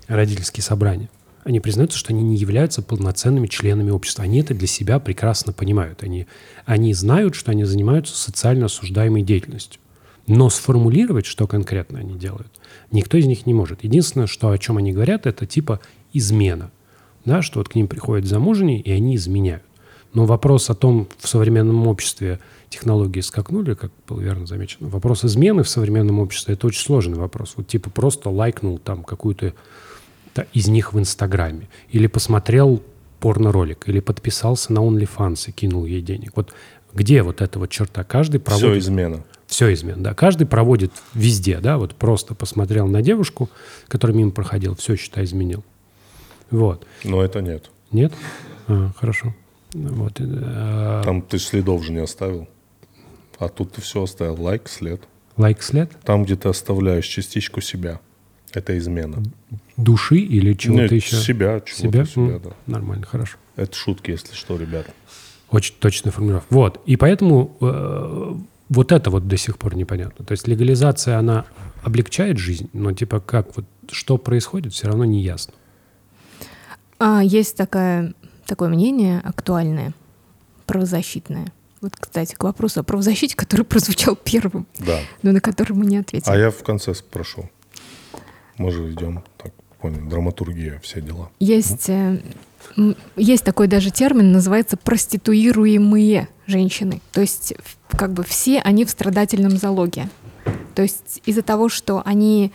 родительские собрания. Они признаются, что они не являются полноценными членами общества. Они это для себя прекрасно понимают. Они, они знают, что они занимаются социально осуждаемой деятельностью. Но сформулировать, что конкретно они делают, никто из них не может. Единственное, что, о чем они говорят, это типа измена. да, что вот к ним приходят замужние, и они изменяют. Но вопрос о том, в современном обществе технологии скакнули, как было верно замечено, вопрос измены в современном обществе – это очень сложный вопрос. Вот типа просто лайкнул там какую-то из них в Инстаграме, или посмотрел порно-ролик, или подписался на OnlyFans и кинул ей денег. Вот где вот эта вот черта? Каждый проводит... Все измена. Все измен, да. Каждый проводит везде, да, вот просто посмотрел на девушку, которая мимо проходила, все, считай, изменил. Вот. Но это нет. Нет? А, хорошо. Вот. а, Там ты следов же не оставил. А тут ты все оставил. Лайк, след. лайк след Там, где ты оставляешь частичку себя. Это измена. души или чего-то Нет, еще? себя, чего-то Себя? себя, да. Нормально, хорошо. Это шутки, если что, ребята. Очень точная формулировка. Вот. И поэтому э, вот это вот до сих пор непонятно. То есть легализация, она облегчает жизнь, но типа как вот, что происходит, все равно не ясно. А, есть такое, такое мнение актуальное, правозащитное. Вот, кстати, к вопросу о правозащите, который прозвучал первым, Да. но на который мы не ответили. А я в конце спрошу. Мы же идем, так, понял, драматургия, все дела. Есть, э, есть такой даже термин, называется проституируемые женщины. То есть как бы все они в страдательном залоге. То есть из-за того, что они,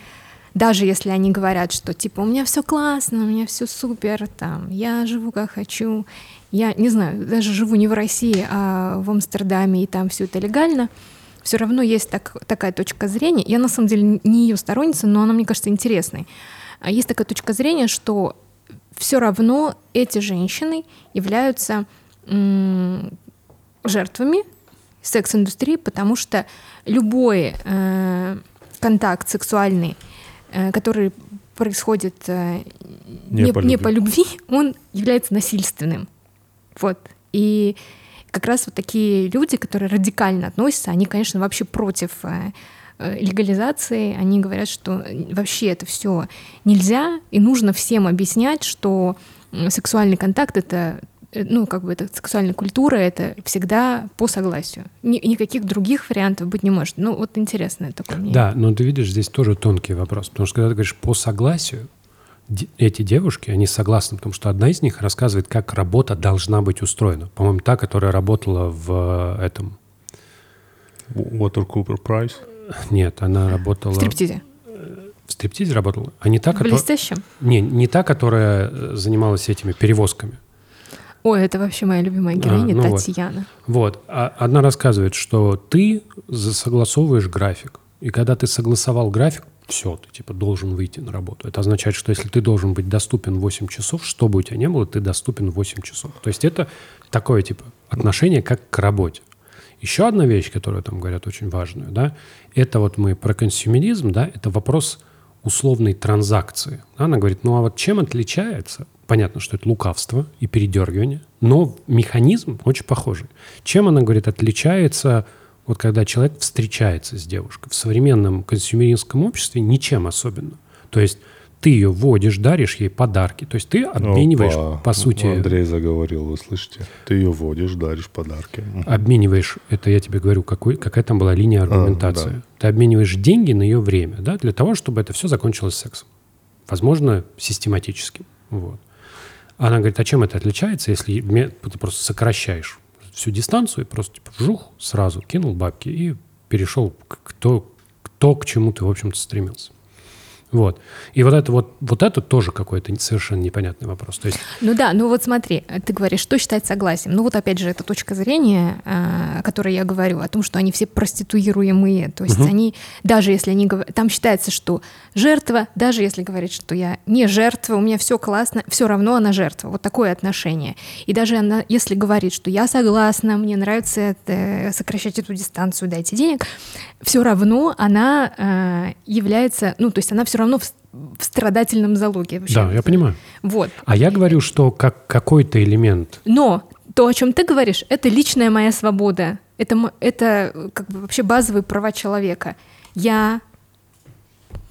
даже если они говорят, что типа у меня все классно, у меня все супер, там, я живу как хочу, я не знаю, даже живу не в России, а в Амстердаме, и там все это легально, все равно есть так, такая точка зрения. Я на самом деле не ее сторонница, но она мне кажется интересной. А Есть такая точка зрения, что все равно эти женщины являются жертвами секс-индустрии, потому что любой э, контакт сексуальный, э, который происходит э, Не не, по не любви. по любви, он является насильственным. Вот. И как раз вот такие люди, которые радикально относятся, они, конечно, вообще против э, легализации. Они говорят, что э, вообще это все нельзя, и нужно всем объяснять, что сексуальный контакт это э, ну, как бы это сексуальная культура, это всегда по согласию. Ни- никаких других вариантов быть не может. Ну, вот интересное такое мнение. Да, но ты видишь, здесь тоже тонкий вопрос. Потому что когда ты говоришь по согласию, эти девушки, они согласны, потому что одна из них рассказывает, как работа должна быть устроена. По-моему, та, которая работала в э, этом... Water Cooper Price. Нет, она работала... В стриптизе. В стриптизе работала? А не та, которая... блестящем. Не, не та, которая э, занималась этими перевозками. Ой, это вообще моя любимая героиня, ну вот. Татьяна. Вот. А одна рассказывает, что ты согласовываешь график. И когда ты согласовал график, все, ты типа должен выйти на работу. Это означает, что если ты должен быть доступен 8 часов, что бы у тебя ни было, ты доступен 8 часов. То есть это такое типа отношение как к работе. Еще одна вещь, которую там говорят очень важную, да, это вот мы про консюмеризм, да, это вопрос условной транзакции. Она говорит, ну а вот чем отличается? Понятно, что это лукавство и передергивание, но механизм очень похожий. Чем она, говорит, отличается, вот когда человек встречается с девушкой? В современном консюмеристском обществе ничем особенно. То есть ты ее водишь, даришь ей подарки. То есть ты обмениваешь, Опа. по сути, Андрей заговорил, вы слышите? Ты ее водишь, даришь подарки. Обмениваешь, это я тебе говорю, какой, какая там была линия аргументации. да. Ты обмениваешь деньги на ее время, да, для того, чтобы это все закончилось сексом. Возможно, систематически. Вот. Она говорит, а чем это отличается, если ты просто сокращаешь всю дистанцию и просто типа вжух, сразу кинул бабки и перешел к, то, к то, к чему ты, в общем-то, стремился. Вот. И вот это вот, вот это тоже какой-то совершенно непонятный вопрос. То есть Ну да, ну вот смотри, ты говоришь, что считать согласием. Ну вот опять же, это точка зрения, а, о которой я говорю, о том, что они все проституируемые. То есть они, даже если они говорят, там считается, что жертва, даже если говорит, что я не жертва, у меня все классно, все равно она жертва. Вот такое отношение. И даже она, если говорит, что я согласна, мне нравится это, сокращать эту дистанцию, дайте денег, все равно она а, является, ну то есть она все равно в, в страдательном залоге. вообще. да, я понимаю. Вот. А я говорю, что как какой-то элемент Но то, о чем ты говоришь, это личная моя свобода. Это, это э, как бы вообще базовые права человека. Я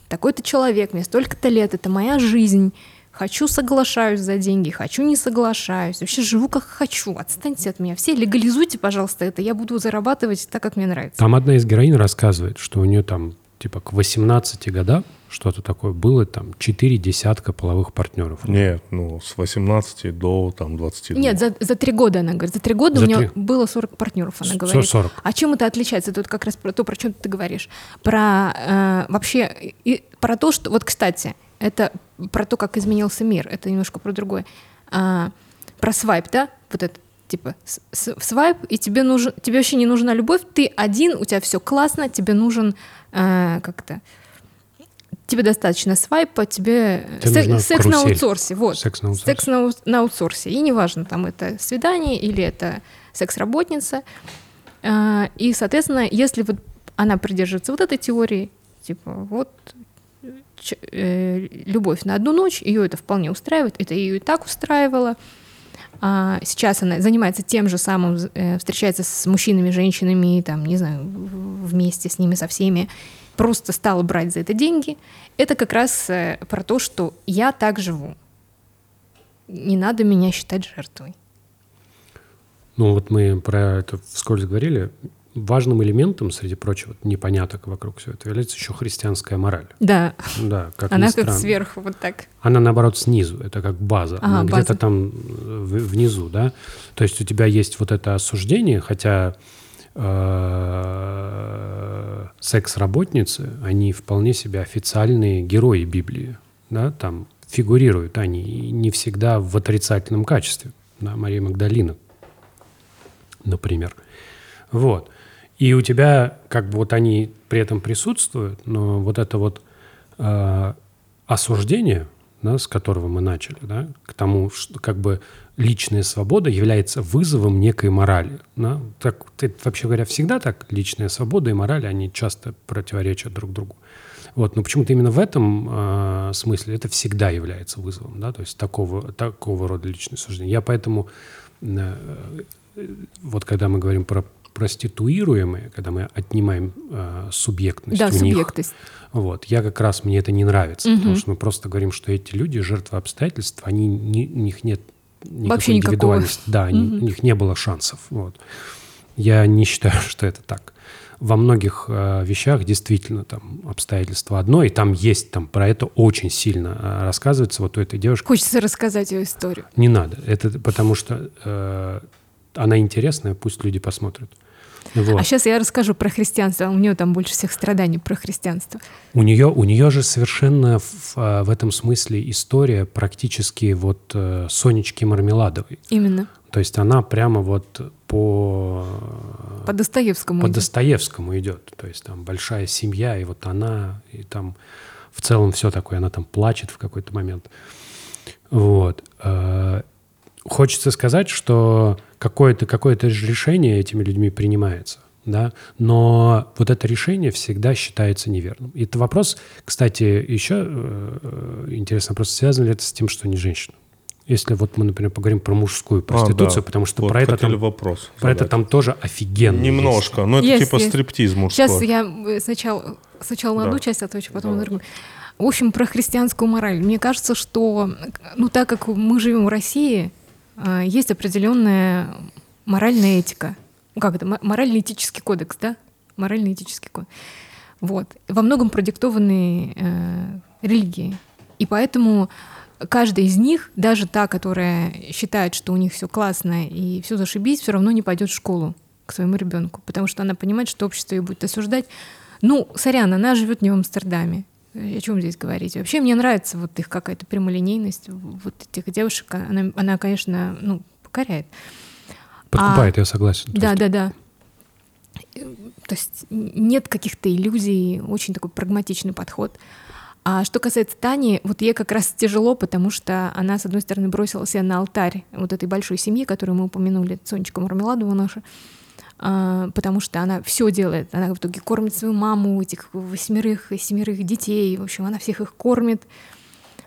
такой-то человек, мне столько-то лет, это моя жизнь. Хочу, соглашаюсь за деньги, хочу, не соглашаюсь. Вообще живу как хочу. Отстаньте от меня. Все легализуйте, пожалуйста, это. Я буду зарабатывать так, как мне нравится. Там одна из героинь рассказывает, что у нее там типа к 18 годам, что-то такое, было там 4 десятка половых партнеров. Нет, ну, с 18 до там 22. Нет, за, за три года она говорит. За три года За у нее три. было 40 партнеров, она С- говорит. 40. А чем это отличается? Тут как раз про то, про что ты говоришь. Про э, вообще, и, про то, что... Вот, кстати, это про то, как изменился мир. Это немножко про другое. А, про свайп, да? Вот это типа с- с- свайп, и тебе нужен, тебе вообще не нужна любовь, ты один, у тебя все классно, тебе нужен э, как-то тебе достаточно свайпа, тебе Тебе сек- нужна секс на аутсорсе, вот. Секс на аутсорсе. Секс на, на аутсорсе. И неважно, там это свидание или это секс-работница. А, И, соответственно, если вот она придерживается вот этой теории, типа вот э, любовь на одну ночь, ее это вполне устраивает, это ее и так устраивало. А сейчас она занимается тем же самым, э, встречается с мужчинами, женщинами, там, не знаю, вместе с ними, со всеми, просто стала брать за это деньги. Это как раз э, про то, что я так живу. Не надо меня считать жертвой. Ну вот мы про это вскользь говорили. Важным элементом, среди прочих вот непоняток вокруг всего этого, является еще христианская мораль. Да, Да, как она как сверху вот так. Она, наоборот, снизу. Это как база. Ага, Она где-то база. там э, внизу, да. То есть у тебя есть вот это осуждение, хотя э, секс-работницы, они вполне себе официальные герои Библии, да, там фигурируют они и не всегда в отрицательном качестве. Да, Мария Магдалина, например. Вот. И у тебя как бы вот они при этом присутствуют, но вот это вот э, осуждение, да, с которого мы начали, да, к тому, что как бы личная свобода является вызовом некой морали. Да? Так, это, вообще говоря, всегда так. Личная свобода и мораль, они часто противоречат друг другу. Вот, но почему-то именно в этом э, смысле это всегда является вызовом, да, то есть такого, такого рода личное суждение. Я поэтому, э, вот когда мы говорим про проституируемые, когда мы отнимаем э, субъектность Да, у них, субъектность. вот, я как раз, мне это не нравится, потому что мы просто говорим, что эти люди, жертвы обстоятельств, они, не- у них нет никакой Вообще никакого. индивидуальности. Да, они- у них не было шансов. Вот. Я не считаю, что это так. Во многих э, вещах действительно там обстоятельства одно, и там есть, там про это очень сильно э, рассказывается. Вот у этой девушки Хочется рассказать ее историю. не надо. Это потому что э, она интересная, пусть люди посмотрят. Вот. А сейчас я расскажу про христианство. У нее там больше всех страданий про христианство. У нее, у нее же совершенно в, а, в этом смысле история практически вот э, Сонечки Мармеладовой. Именно. То есть она прямо вот по, По Достоевскому. по идет. Достоевскому идет. То есть там большая семья, и вот она, и там в целом все такое, она там плачет в какой-то момент. Вот. Э, Хочется сказать, что какое-то какое решение этими людьми принимается, да, но вот это решение всегда считается неверным. И это вопрос, кстати, еще э, интересный вопрос, связан ли это с тем, что они женщины? Если вот мы, например, поговорим про мужскую проституцию, А, да. потому что Вот про это там вопрос про это там тоже офигенно. Немножко, но это Есть, типа есть. стриптиз мужской. Сейчас я э, сначала, сначала на Да. одну часть отвечу, потом на другую. В общем, про христианскую мораль. Мне кажется, что, ну, так как мы живем в России, а, есть определенная моральная этика. Ну, как это? Морально-этический кодекс, да? Морально-этический кодекс. Вот. Во многом продиктованы э, религией. И поэтому каждая из них, даже та, которая считает, что у них все классно и все зашибись, все равно не пойдет в школу к своему ребенку, потому что она понимает, что общество ее будет осуждать. Ну, сорян, она живет не в Амстердаме. О чем здесь говорить? Вообще мне нравится вот их какая-то прямолинейность, вот этих девушек. Она, она конечно, ну, покоряет. Подкупает, я согласен. Да, есть да, да. Э, То есть нет каких-то иллюзий, очень такой прагматичный подход. А что касается Тани, вот ей как раз тяжело, потому что она, с одной стороны, бросила себя на алтарь вот этой большой семьи, которую мы упомянули, Сонечка Мармеладова наша, а, потому что она все делает. Она в итоге кормит свою маму, этих восьмерых, семерых детей. В общем, она всех их кормит,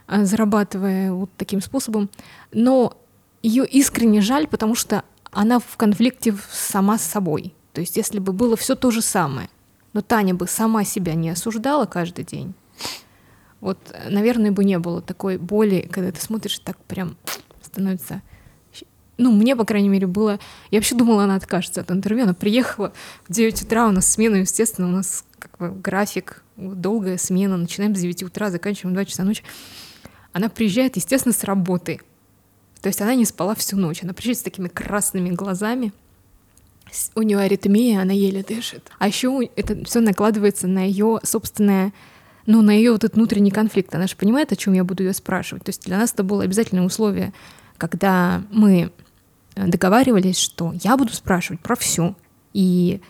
а, зарабатывая вот таким способом. Но ее искренне жаль, потому что она в конфликте сама с собой. То есть, если бы было все то же самое, но Таня бы сама себя не осуждала каждый день, вот, наверное, бы не было такой боли, когда ты смотришь, так прям становится... Ну, мне, по крайней мере, было... Я вообще думала, она откажется от интервью. Она приехала в 9 утра, у нас смена, естественно, у нас как бы график, долгая смена, начинаем с 9 утра, заканчиваем в 2 часа ночи. Она приезжает, естественно, с работы. То есть она не спала всю ночь. Она приезжает с такими красными глазами. У нее аритмия, она еле дышит. А еще это все накладывается на ее собственное ну, на ее вот этот внутренний конфликт. Она же понимает, о чем я буду ее спрашивать. То есть для нас это было обязательное условие, когда мы договаривались, что я буду спрашивать про все. И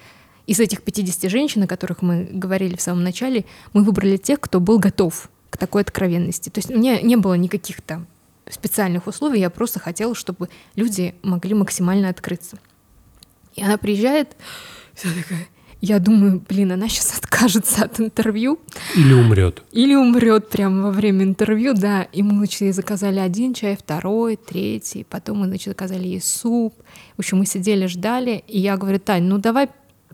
из этих 50 женщин, о которых мы говорили в самом начале, мы выбрали тех, кто был готов к такой откровенности. То есть у меня не было никаких там специальных условий, я просто хотела, чтобы люди могли максимально открыться. И она приезжает, вся такая, я думаю, блин, она сейчас откажется от интервью Или умрет. или умрет прямо во время интервью, да. И мы, значит, ей заказали один чай, второй, третий, потом мы, значит, заказали ей суп. В общем, мы сидели, ждали, и я говорю, Тань, ну давай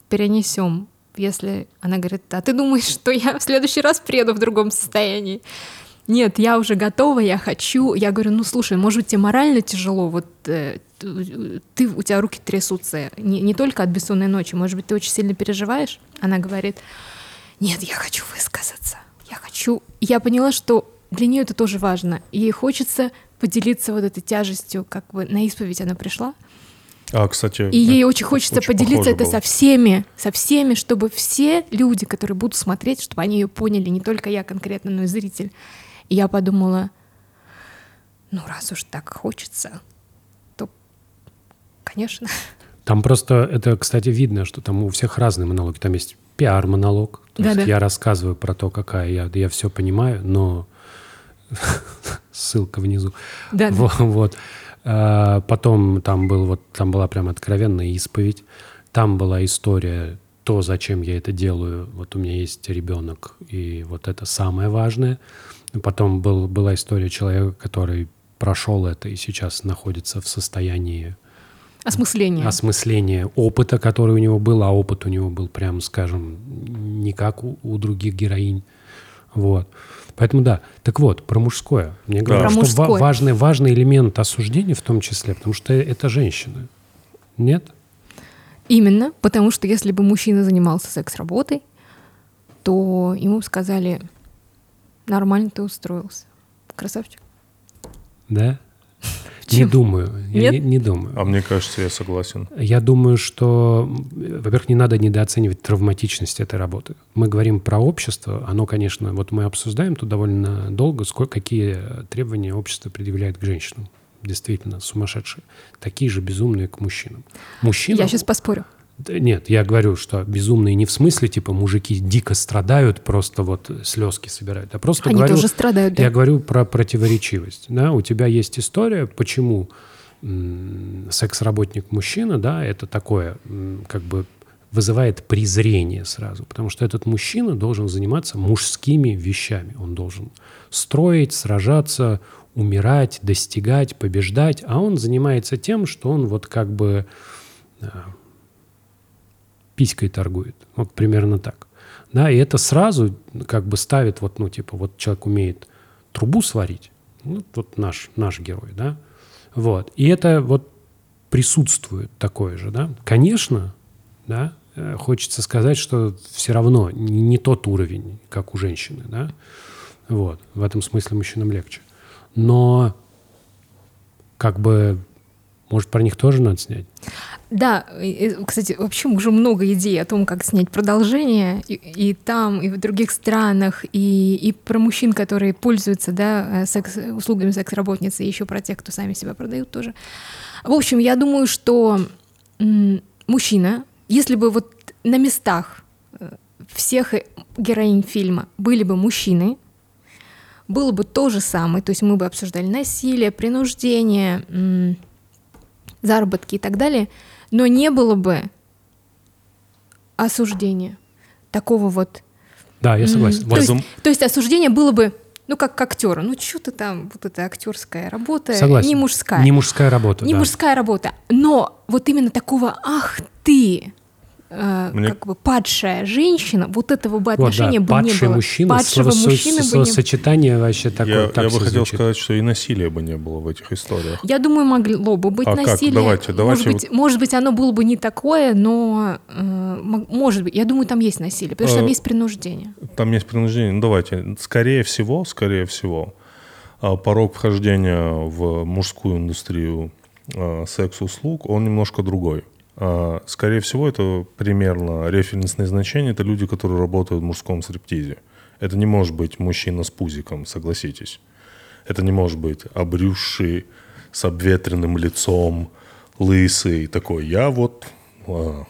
перенесем, если... Она говорит, а ты думаешь, что я в следующий раз приеду в другом состоянии? Нет, я уже готова, я хочу. Я говорю, ну слушай, может быть, тебе морально тяжело, вот э, ты, у тебя руки трясутся, не, не только от бессонной ночи, может быть, ты очень сильно переживаешь? Она говорит, нет, я хочу высказаться, я хочу. Я поняла, что для нее это тоже важно. Ей хочется поделиться вот этой тяжестью, как бы на исповедь она пришла. А, кстати... И ей очень хочется очень поделиться это было. со всеми, со всеми, чтобы все люди, которые будут смотреть, чтобы они ее поняли, не только я конкретно, но и зритель. И я подумала, ну раз уж так хочется, конечно. Там просто, это, кстати, видно, что там у всех разные монологи. Там есть пиар-монолог. Да-да. есть я рассказываю про то, какая я. Я все понимаю, но ссылка внизу. Да, да. Во- Вот. А, Потом там, был, вот, там была прям откровенная исповедь. Там была история, то, зачем я это делаю. Вот у меня есть ребенок, и вот это самое важное. Потом был, была история человека, который прошел это и сейчас находится в состоянии Осмысление. осмысления опыта, который у него был, а опыт у него был, прям скажем, не как у, у других героинь. Вот. Поэтому да. Так вот, про мужское. Мне говорят, Про что ва- важный, важный элемент осуждения в том числе, потому что это женщина. Нет? Именно, потому что если бы мужчина занимался секс-работой, то ему сказали, нормально ты устроился. Красавчик. Да? Не думаю. Я Нет? не, не думаю. А мне кажется, я согласен. Я думаю, что, во-первых, не надо недооценивать травматичность этой работы. Мы говорим про общество, оно, конечно, вот мы обсуждаем тут довольно долго, сколько, какие требования общество предъявляет к женщинам. Действительно, сумасшедшие. Такие же безумные к мужчинам. Мужчина... Я сейчас поспорю. Нет, я говорю, что безумные не в смысле, типа, мужики дико страдают, просто вот слезки собирают, а просто Они говорю... тоже страдают, да. Я говорю про противоречивость. Да? У тебя есть история, почему секс-работник мужчина, да, это такое, как бы вызывает презрение сразу, потому что этот мужчина должен заниматься мужскими вещами. Он должен строить, сражаться, умирать, достигать, побеждать, а он занимается тем, что он вот как бы а, писькой торгует. Вот примерно так. Да, и это сразу как бы ставит вот, ну, типа, вот человек умеет трубу сварить, ну, вот наш, наш герой, да, вот. И это вот присутствует такое же, да. Конечно, да, э, хочется сказать, что все равно не, тот уровень, как у женщины, да, вот. В этом смысле мужчинам легче. Но как бы, может, про них тоже надо снять? Да, и, кстати, вообще уже много идей о том, как снять продолжение и, и там, и в других странах, и, и про мужчин, которые пользуются да, э, секс, услугами секс-работницы, и еще про тех, кто сами себя продают тоже. В общем, я думаю, что мужчина, если бы вот на местах э, всех героинь фильма были бы мужчины, было бы то же самое, то есть мы бы обсуждали насилие, принуждение, заработки и так далее, но не было бы осуждения такого вот. Да, я согласен. То Вот. есть, то есть осуждение было бы, ну как к актеру, ну что ты там, вот эта актерская работа, Согласен. не мужская. Не мужская работа, Не да. мужская работа. Но вот именно такого «ах ты!» Э, Мне- как бы падшая женщина, вот этого бы Вот, да, отношения бы не падший было. мужчина, Падшего словосо- мужчины бы не словосочетание вообще такое. я так я бы хотел звучит. сказать, что и насилия бы не было в этих историях. Я думаю, могло бы быть А как? насилие. Давайте, давайте может, быть, может быть, оно было бы не такое, но э, мо- может быть. Я думаю, там есть насилие, потому что там Э, есть принуждение. Там есть принуждение. Ну, давайте. Скорее всего, скорее всего, а, порог вхождения в мужскую индустрию а, секс-услуг, он немножко другой. А, Скорее всего, это примерно референсные значения. Это люди, которые работают в мужском стриптизе. Это не может быть мужчина с пузиком, согласитесь. Это не может быть обрюзший, с обветренным лицом, лысый, такой, я вот а,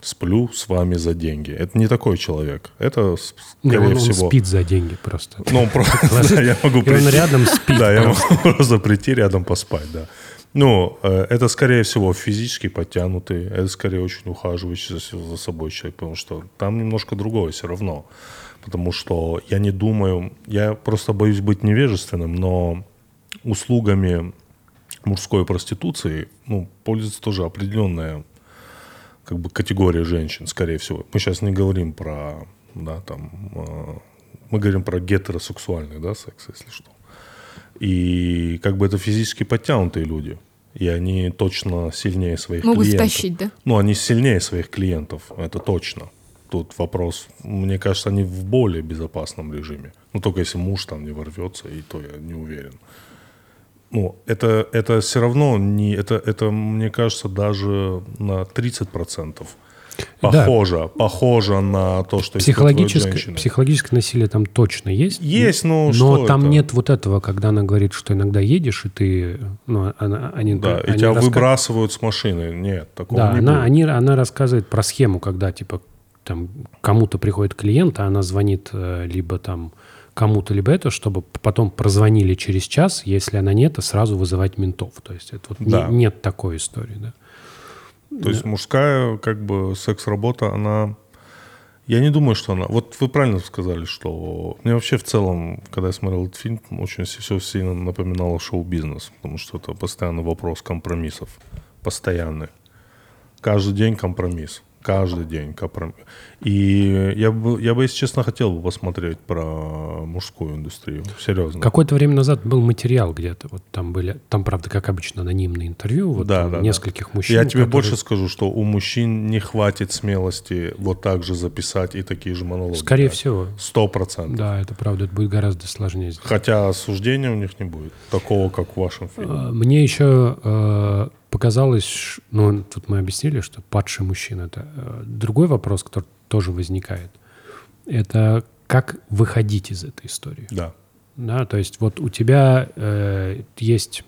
сплю с вами за деньги. Это не такой человек. Это, скорее он, он всего... спит за деньги просто. Ну, он просто, да, я могу И он прийти. рядом спит. Да, я могу просто прийти рядом поспать, да. Ну, э, это, скорее всего, физически подтянутый, это, скорее, очень ухаживающий за, собой человек, потому что там немножко другое все равно. Потому что я не думаю, я просто боюсь быть невежественным, но услугами мужской проституции, ну, пользуется тоже определенная как бы категория женщин, скорее всего. Мы сейчас не говорим про, да, там, э, мы говорим про гетеросексуальный, да, секс, если что. И как бы это физически подтянутые люди. И они точно сильнее своих Могут клиентов. стащить, да? Ну, они сильнее своих клиентов, это точно. Тут вопрос, мне кажется, они в более безопасном режиме. Ну, только если муж там не ворвется, и то я не уверен. Ну, это, это все равно не... Это, это, мне кажется, даже на 30% Да. похоже, похоже на то, что Психологическое, психологическое насилие там точно есть. Есть, но Но что там это? нет вот этого, когда она говорит, что иногда едешь, и ты... Ну, она, они, Да, и они тебя раска- выбрасывают с машины. Нет, такого Да, не она, будет. они, она рассказывает про схему, когда типа там кому-то приходит клиент, а она звонит э, либо там кому-то, либо это, чтобы потом прозвонили через час, если она нет, то сразу вызывать ментов. То есть это вот не- Да. нет такой истории, да. То есть мужская как бы секс-работа, она... Я не думаю, что она... Вот вы правильно сказали, что... Мне вообще в целом, когда я смотрел этот фильм, очень все сильно напоминало шоу-бизнес, потому что это постоянно вопрос компромиссов. Постоянный. Каждый день компромисс. Каждый день компромисс. И я бы, я бы, если честно, хотел бы посмотреть про мужскую индустрию. Серьезно. Какое-то время назад был материал где-то, вот там были, там, правда, как обычно, анонимные интервью, вот Да, да, да. нескольких мужчин. Я тебе которые- больше скажу, что у мужчин не хватит смелости вот так же записать и такие же монологи. Скорее дать. всего. Сто процентов. Да, это правда, это будет гораздо сложнее сделать. Хотя осуждения у них не будет. Такого, как в вашем фильме. А, Мне еще э, показалось, ну, тут мы объяснили, что падший мужчина это э, другой вопрос, который тоже возникает. Это как выходить из этой истории. Да. Да, то есть вот у тебя э, есть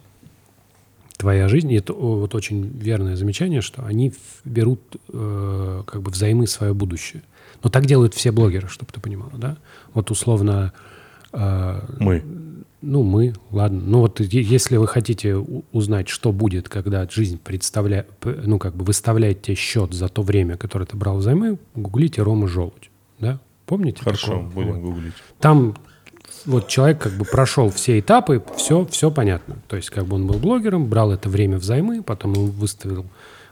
твоя жизнь, и это вот очень верное замечание, что они берут э, как бы взаймы свое будущее. Но так делают все блогеры, чтобы ты понимал, да? Вот условно э, Мы. Ну, мы, ладно. Ну, вот если вы хотите узнать, что будет, когда жизнь представляет, ну, как бы выставляет тебе счет за то время, которое ты брал взаймы, гуглите Рома Желудь, да? Помните? Хорошо, такого? будем Вот. гуглить. Там вот человек как бы прошел все этапы, все, все понятно. То есть как бы он был блогером, брал это время взаймы, потом ему выставил,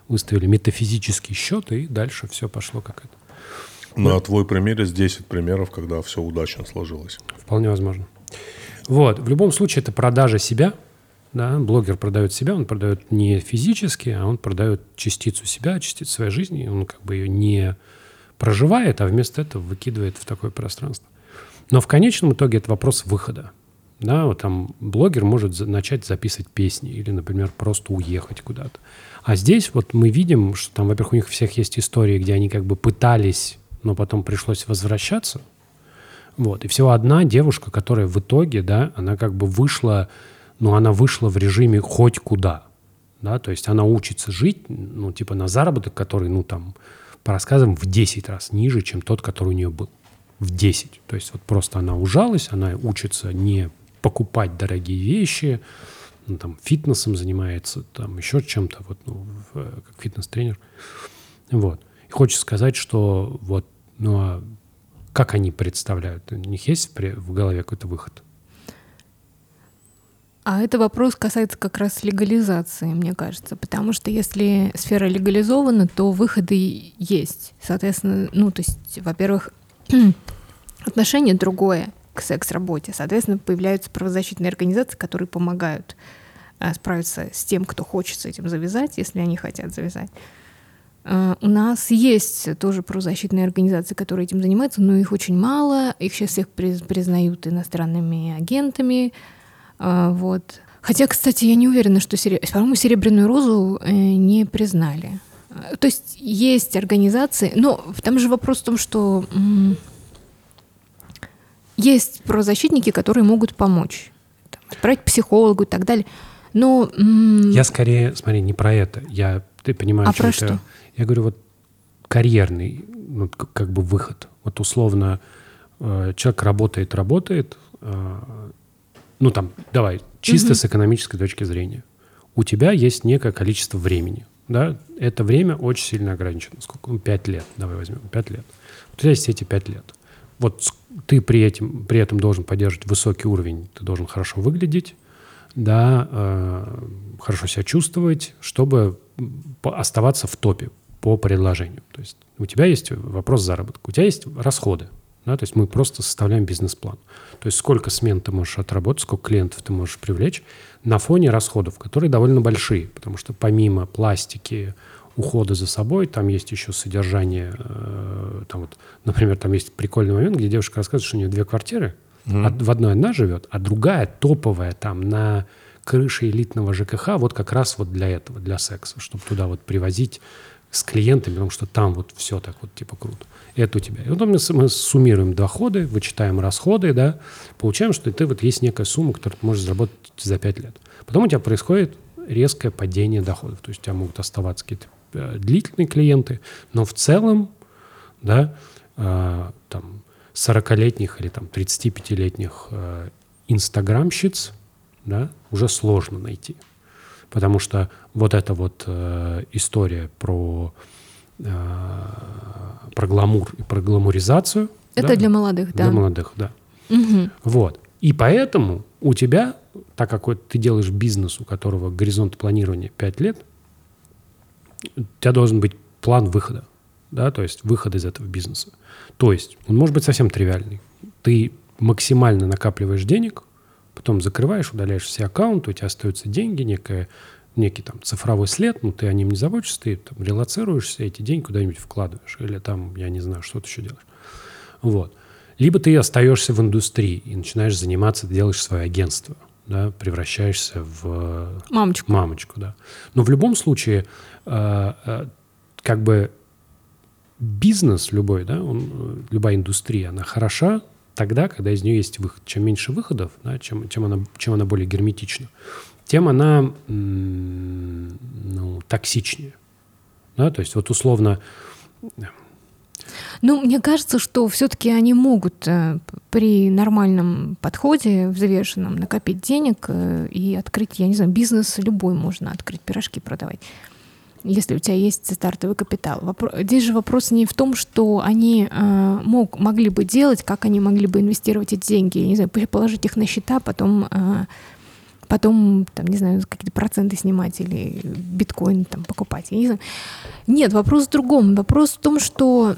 выставили метафизический счет, и дальше все пошло как это. На твой примере есть 10 примеров, когда все удачно сложилось. Вполне возможно. Вот. В любом случае, это продажа себя. Да? Блогер продает себя, он продает не физически, а он продает частицу себя, частицу своей жизни. Он как бы ее не проживает, а вместо этого выкидывает в такое пространство. Но в конечном итоге это вопрос выхода. Да, вот там блогер может за- начать записывать песни или, например, просто уехать куда-то. А здесь вот мы видим, что там, во-первых, у них всех есть истории, где они как бы пытались, но потом пришлось возвращаться. Вот. И всего одна девушка, которая в итоге, да, она как бы вышла, ну, она вышла в режиме хоть куда. Да, то есть она учится жить, ну, типа на заработок, который, ну, там, по рассказам, в 10 раз ниже, чем тот, который у нее был. В 10. То есть вот просто она ужалась, она учится не покупать дорогие вещи, ну, там, фитнесом занимается, там, еще чем-то, вот, ну, в- э, как фитнес-тренер. Вот. И хочется сказать, что вот, ну, а как они представляют? У них есть в голове какой-то выход? А это вопрос касается как раз легализации, мне кажется, потому что если сфера легализована, то выходы есть. Соответственно, ну, то есть, во-первых, отношение другое к секс-работе. Соответственно, появляются правозащитные организации, которые помогают э, справиться с тем, кто хочет с этим завязать, если они хотят завязать. Э, у нас есть тоже правозащитные организации, которые этим занимаются, но их очень мало. Их сейчас всех признают иностранными агентами. Э, вот. Хотя, кстати, я не уверена, что, по-моему, «Серебряную розу» не признали. То есть есть организации, но там же вопрос в том, что есть правозащитники, которые могут помочь. Там, отправить психологу и так далее. Но... Я скорее, смотри, не про это. Я, ты понимаешь, а про что? Я говорю, вот карьерный, ну, как бы выход. Вот условно э, человек работает, работает, э, ну там, давай, чисто угу. с экономической точки зрения. У тебя есть некое количество времени, да? Это время очень сильно ограничено. Сколько? Ну, пять лет, давай возьмем, пять лет. У тебя есть эти пять лет вот ты при этом, при этом должен поддерживать высокий уровень, ты должен хорошо выглядеть, да, э, хорошо себя чувствовать, чтобы оставаться в топе по предложению. То есть у тебя есть вопрос заработка, у тебя есть расходы, да, то есть мы просто составляем бизнес-план. То есть сколько смен ты можешь отработать, сколько клиентов ты можешь привлечь на фоне расходов, которые довольно большие, потому что помимо пластики, ухода за собой, там есть еще содержание, э, там вот, например, там есть прикольный момент, где девушка рассказывает, что у нее две квартиры, mm-hmm. в одной одна живет, а другая топовая там на крыше элитного ЖКХ вот как раз вот для этого, для секса, чтобы туда вот привозить с клиентами, потому что там вот все так вот типа круто. Это у тебя. И потом мы суммируем доходы, вычитаем расходы, да, получаем, что ты вот есть некая сумма, которую ты можешь заработать за 5 лет. Потом у тебя происходит резкое падение доходов. То есть у тебя могут оставаться какие-то Э, длительные клиенты, но в целом, да, э, там 40-летних или там 35-летних э, инстаграмщиц, да, уже сложно найти. Потому что вот эта вот э, история про, э, про гламур и про гламуризацию. Это да, для молодых, да. Для молодых, да. Угу. Вот. И поэтому у тебя, так как вот ты делаешь бизнес, у которого горизонт планирования 5 лет, у тебя должен быть план выхода, да, то есть выход из этого бизнеса. То есть он может быть совсем тривиальный. Ты максимально накапливаешь денег, потом закрываешь, удаляешь все аккаунты, у тебя остаются деньги, некая, некий там цифровой след, ну ты о нем не заботишься, ты там релацируешься, эти деньги куда-нибудь вкладываешь, или там, я не знаю, что ты еще делаешь. Вот. Либо ты остаешься в индустрии и начинаешь заниматься, делаешь свое агентство, да, превращаешься в мамочку. мамочку да. Но в любом случае Э, э, как бы бизнес любой, да, он, любая индустрия, она хороша тогда, когда из нее есть выход. Чем меньше выходов, да, чем, чем, она, чем она более герметична, тем она ну, токсичнее. Да, то есть вот условно... Ну, мне кажется, что все-таки они могут э, при нормальном подходе, взвешенном, накопить денег э, и открыть, я не знаю, бизнес любой можно открыть, пирожки продавать если у тебя есть стартовый капитал. Вопро... Здесь же вопрос не в том, что они э, мог, могли бы делать, как они могли бы инвестировать эти деньги, не знаю, положить их на счета, потом, э, потом там, не знаю, какие-то проценты снимать или биткоин там покупать. Я не знаю. Нет, вопрос в другом. Вопрос в том, что...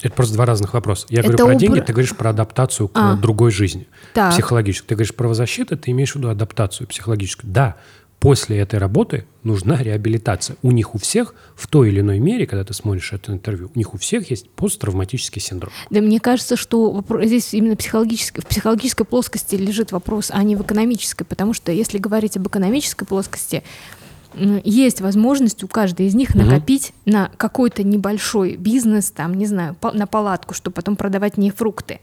Это просто два разных вопроса. Я говорю про убр... деньги, ты говоришь про адаптацию к а. другой жизни, так. психологическую. Ты говоришь про защиту, ты имеешь в виду адаптацию психологическую. Да, после этой работы нужна реабилитация. У них у всех в той или иной мере, когда ты смотришь это интервью, у них у всех есть посттравматический синдром. Да мне кажется, что вопрос, здесь именно психологической, в психологической плоскости лежит вопрос, а не в экономической, потому что если говорить об экономической плоскости, есть возможность у каждой из них накопить угу. на какой-то небольшой бизнес, там, не знаю, на палатку, чтобы потом продавать не фрукты.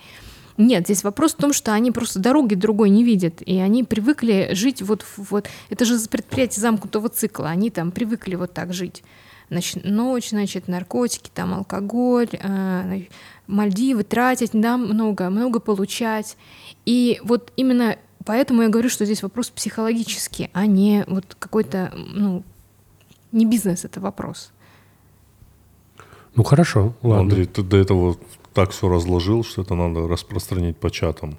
Нет, здесь вопрос в том, что они просто дороги другой не видят, и они привыкли жить вот, вот это же предприятие замкнутого цикла, они там привыкли вот так жить. Значит, ночь, значит, наркотики, там алкоголь, э, Мальдивы тратить, да, много, много получать. И вот именно поэтому я говорю, что здесь вопрос психологический, а не вот какой-то, ну, не бизнес это вопрос. Ну хорошо, ладно. Андрей, ты до этого так все разложил, что это надо распространить по чатам.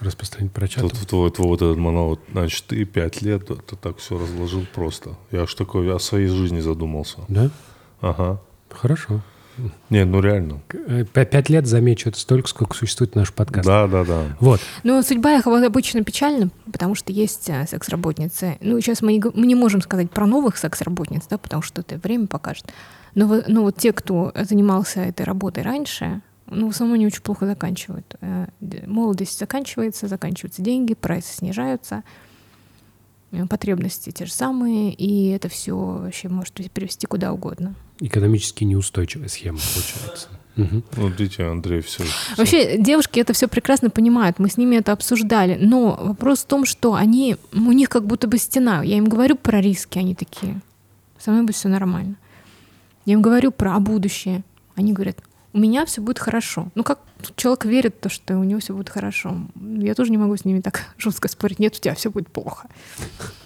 Распространить про чат. Тут твой, твой вот этот монолог, значит, ты пять лет, ты так все разложил просто. Я аж такой, я о своей жизни задумался. Да? Ага. Хорошо. Не, ну реально. Э, Пять лет замечу, это столько, сколько существует наш подкаст. Да, да, да. Вот. Но судьба их вот обычно печальна, потому что есть э, секс-работницы. Ну, сейчас мы не, мы не можем сказать про новых секс-работниц, да, потому что это время покажет. Но, но вот те, кто занимался этой работой раньше, ну, в основном они очень плохо заканчивают. Э, Молодость заканчивается, заканчиваются деньги, прайсы снижаются, э, потребности те же самые, и это все вообще может привести куда угодно. Экономически неустойчивая схема получается. Мгм. Ну, видите, Андрей, все. Вообще, девушки это все прекрасно понимают, мы с ними это обсуждали. Но вопрос в том, что они, у них как будто бы стена. Я им говорю про риски, они такие, со мной будет все нормально. Я им говорю про будущее, они говорят, у меня все будет хорошо. Ну как человек верит в то, что у него все будет хорошо. Я тоже не могу с ними так жестко спорить. Нет, у тебя все будет плохо.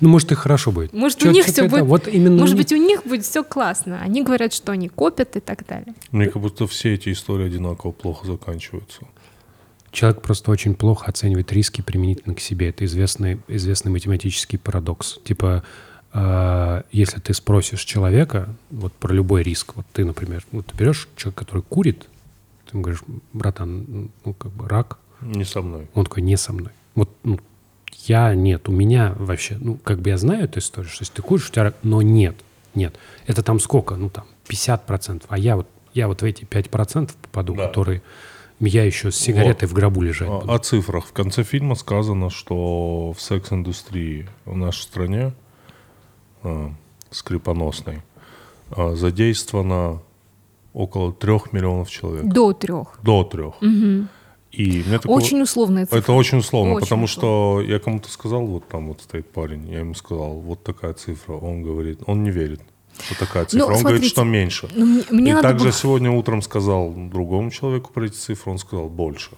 Ну, может, и хорошо будет. Может, Чё- у них все это- будет. Вот именно Может быть, у них будет все классно. Они говорят, что они копят и так далее. Мне как будто все эти истории одинаково плохо заканчиваются. Человек просто очень плохо оценивает риски применительно к себе. Это известный, известный математический парадокс. Типа, если ты спросишь человека вот про любой риск, вот ты, например, вот ты берешь человека, который курит, ты ему говоришь, братан, ну, как бы рак, Не со мной. он такой, не со мной. Вот ну, я нет, у меня вообще, ну, как бы я знаю эту историю, что если ты куришь, у тебя рак, но нет, нет. Это там сколько? Ну, там, 50%. А я вот, я вот в эти 5% попаду, Да. которые я еще с сигаретой в гробу лежать буду. О, о цифрах. В конце фильма сказано, что в секс-индустрии в нашей стране скрипоносной э, задействовано около трех миллионов человек. До трех. До трех. И мне такое- Очень условная цифра. Это очень условно, Очень потому что я кому-то сказал, вот там вот стоит парень, я ему сказал, вот такая цифра. Он говорит, он не верит, что такая цифра. он говорит, смотрите, что меньше. Ну, мне, мне и также было сегодня утром сказал другому человеку про эти цифры, он сказал больше.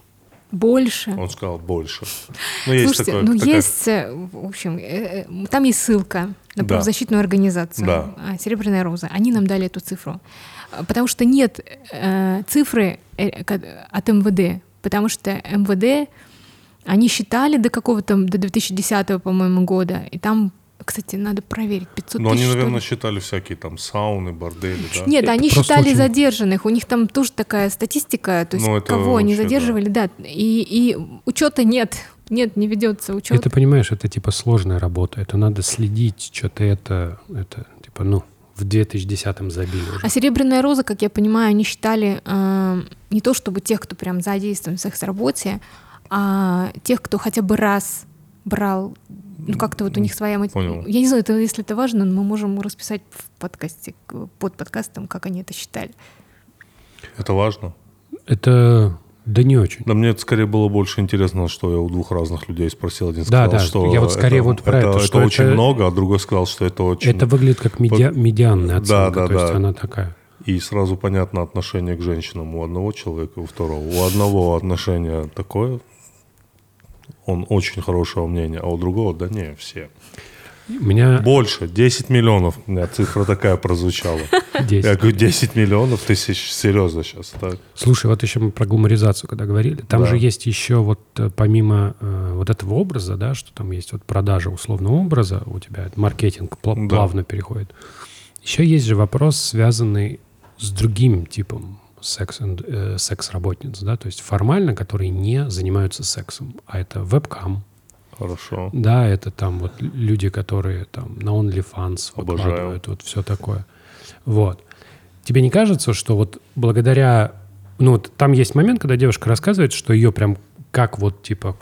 Больше. Он сказал больше. Ну, есть Слушайте, такое, ну такая- есть, э, в общем, э, э, там есть ссылка на Да. правозащитную организацию Да. а, «Серебряная роза». Они нам дали эту цифру. А, Потому что нет э, цифры от МВД, потому что МВД, они считали до какого-то, до 2010, по-моему, года, и там, кстати, надо проверить, 500 Но они, тысяч, ли. наверное, считали всякие там сауны, бордели, да? Нет, Это они считали очень- задержанных. У них там тоже такая статистика, то есть Ну, это кого они вообще, да. задерживали, да. И, и учета нет, нет, не ведется учет. Это, понимаешь, это типа сложная работа. Это надо следить, что-то это, это типа, ну, в 2010-м забили уже. А серебряная роза, как я понимаю, они считали э, не то чтобы тех, кто прям задействован в секс-работе, а тех, кто хотя бы раз брал, ну как-то вот у них своя мати- Понял. Я не знаю, это, если это важно, но мы можем расписать в подкасте, под подкастом, как они это считали. Это важно. Это, да не очень. Да мне это скорее было больше интересно, что я у двух разных людей спросил. Один Да, сказал, да, что я вот скорее вот про это, что очень это- много, а другой сказал, что это очень... Это выглядит как медиа- медианная Да, оценка. да, то есть да. она такая. И сразу понятно отношение к женщинам у одного человека и у второго. У одного отношение такое, он очень хорошего мнения, а у другого, да не, все. У меня Больше, 10 миллионов. У меня цифра такая прозвучала. 10. Я говорю, 10 миллионов тысяч, серьезно сейчас, так? Слушай, вот еще мы про гламуризацию, когда говорили, там Да. же есть еще вот э, помимо э, вот этого образа, да, что там есть вот продажа условного образа, у тебя маркетинг пла- Да. плавно переходит. Еще есть же вопрос, связанный с другим типом секс, э, секс-работниц, да, то есть формально, которые не занимаются сексом, а это вебкам, Хорошо. да, это там вот люди, которые там на OnlyFans выкладывают, вот все такое. Вот. Тебе не кажется, что вот благодаря... Ну, вот там есть момент, когда девушка рассказывает, что ее прям как вот типа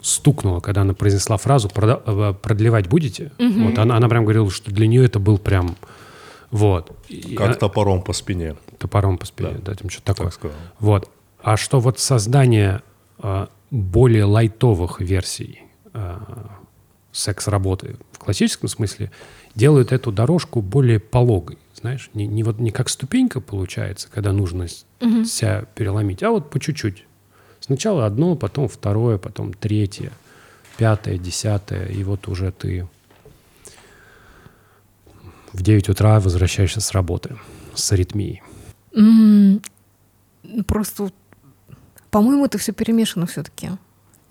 стукнуло, когда она произнесла фразу «Прода- э, «продлевать будете?» Вот она, она прям говорила, что для нее это был прям... Вот. И Как она- топором по спине, топором по спине, да, там что-то такое. так сказал. Вот. А что вот создание а, более лайтовых версий а, секс-работы в классическом смысле делают эту дорожку более пологой, знаешь, не, не вот не как ступенька получается, когда нужно с- себя переломить, а вот по чуть-чуть. Сначала одно, потом второе, потом третье, пятое, десятое, и вот уже ты в 9 утра возвращаешься с работы с аритмией. М, Просто По-моему, это все перемешано все-таки.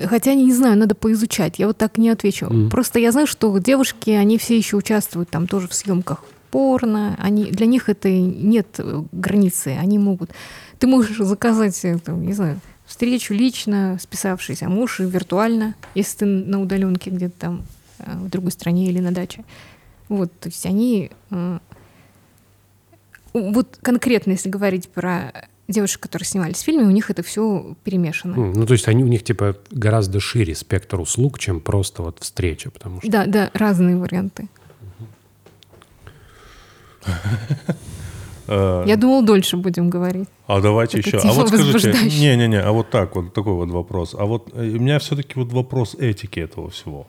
Хотя не знаю, надо поизучать. Я вот так не отвечу. Мгм. Просто я знаю, что девушки, они все еще участвуют там тоже в съемках порно. Они, для них это нет э, границы. Они могут... Ты можешь заказать, э, там, не знаю, встречу лично, списавшись, а и виртуально, если ты на удаленке где-то там э, в другой стране или на даче. Вот, то есть они... э, Вот конкретно, если говорить про девушек, которые снимались в фильме, у них это все перемешано. Ну, то есть они у них типа гораздо шире спектр услуг, чем просто вот встреча, потому что Да, да, разные варианты. Э, Я думал, дольше будем говорить. А давайте Это еще. А вот скажите, не-не-не, а вот так вот, такой вот вопрос. А вот э, у меня все-таки вот вопрос этики этого всего.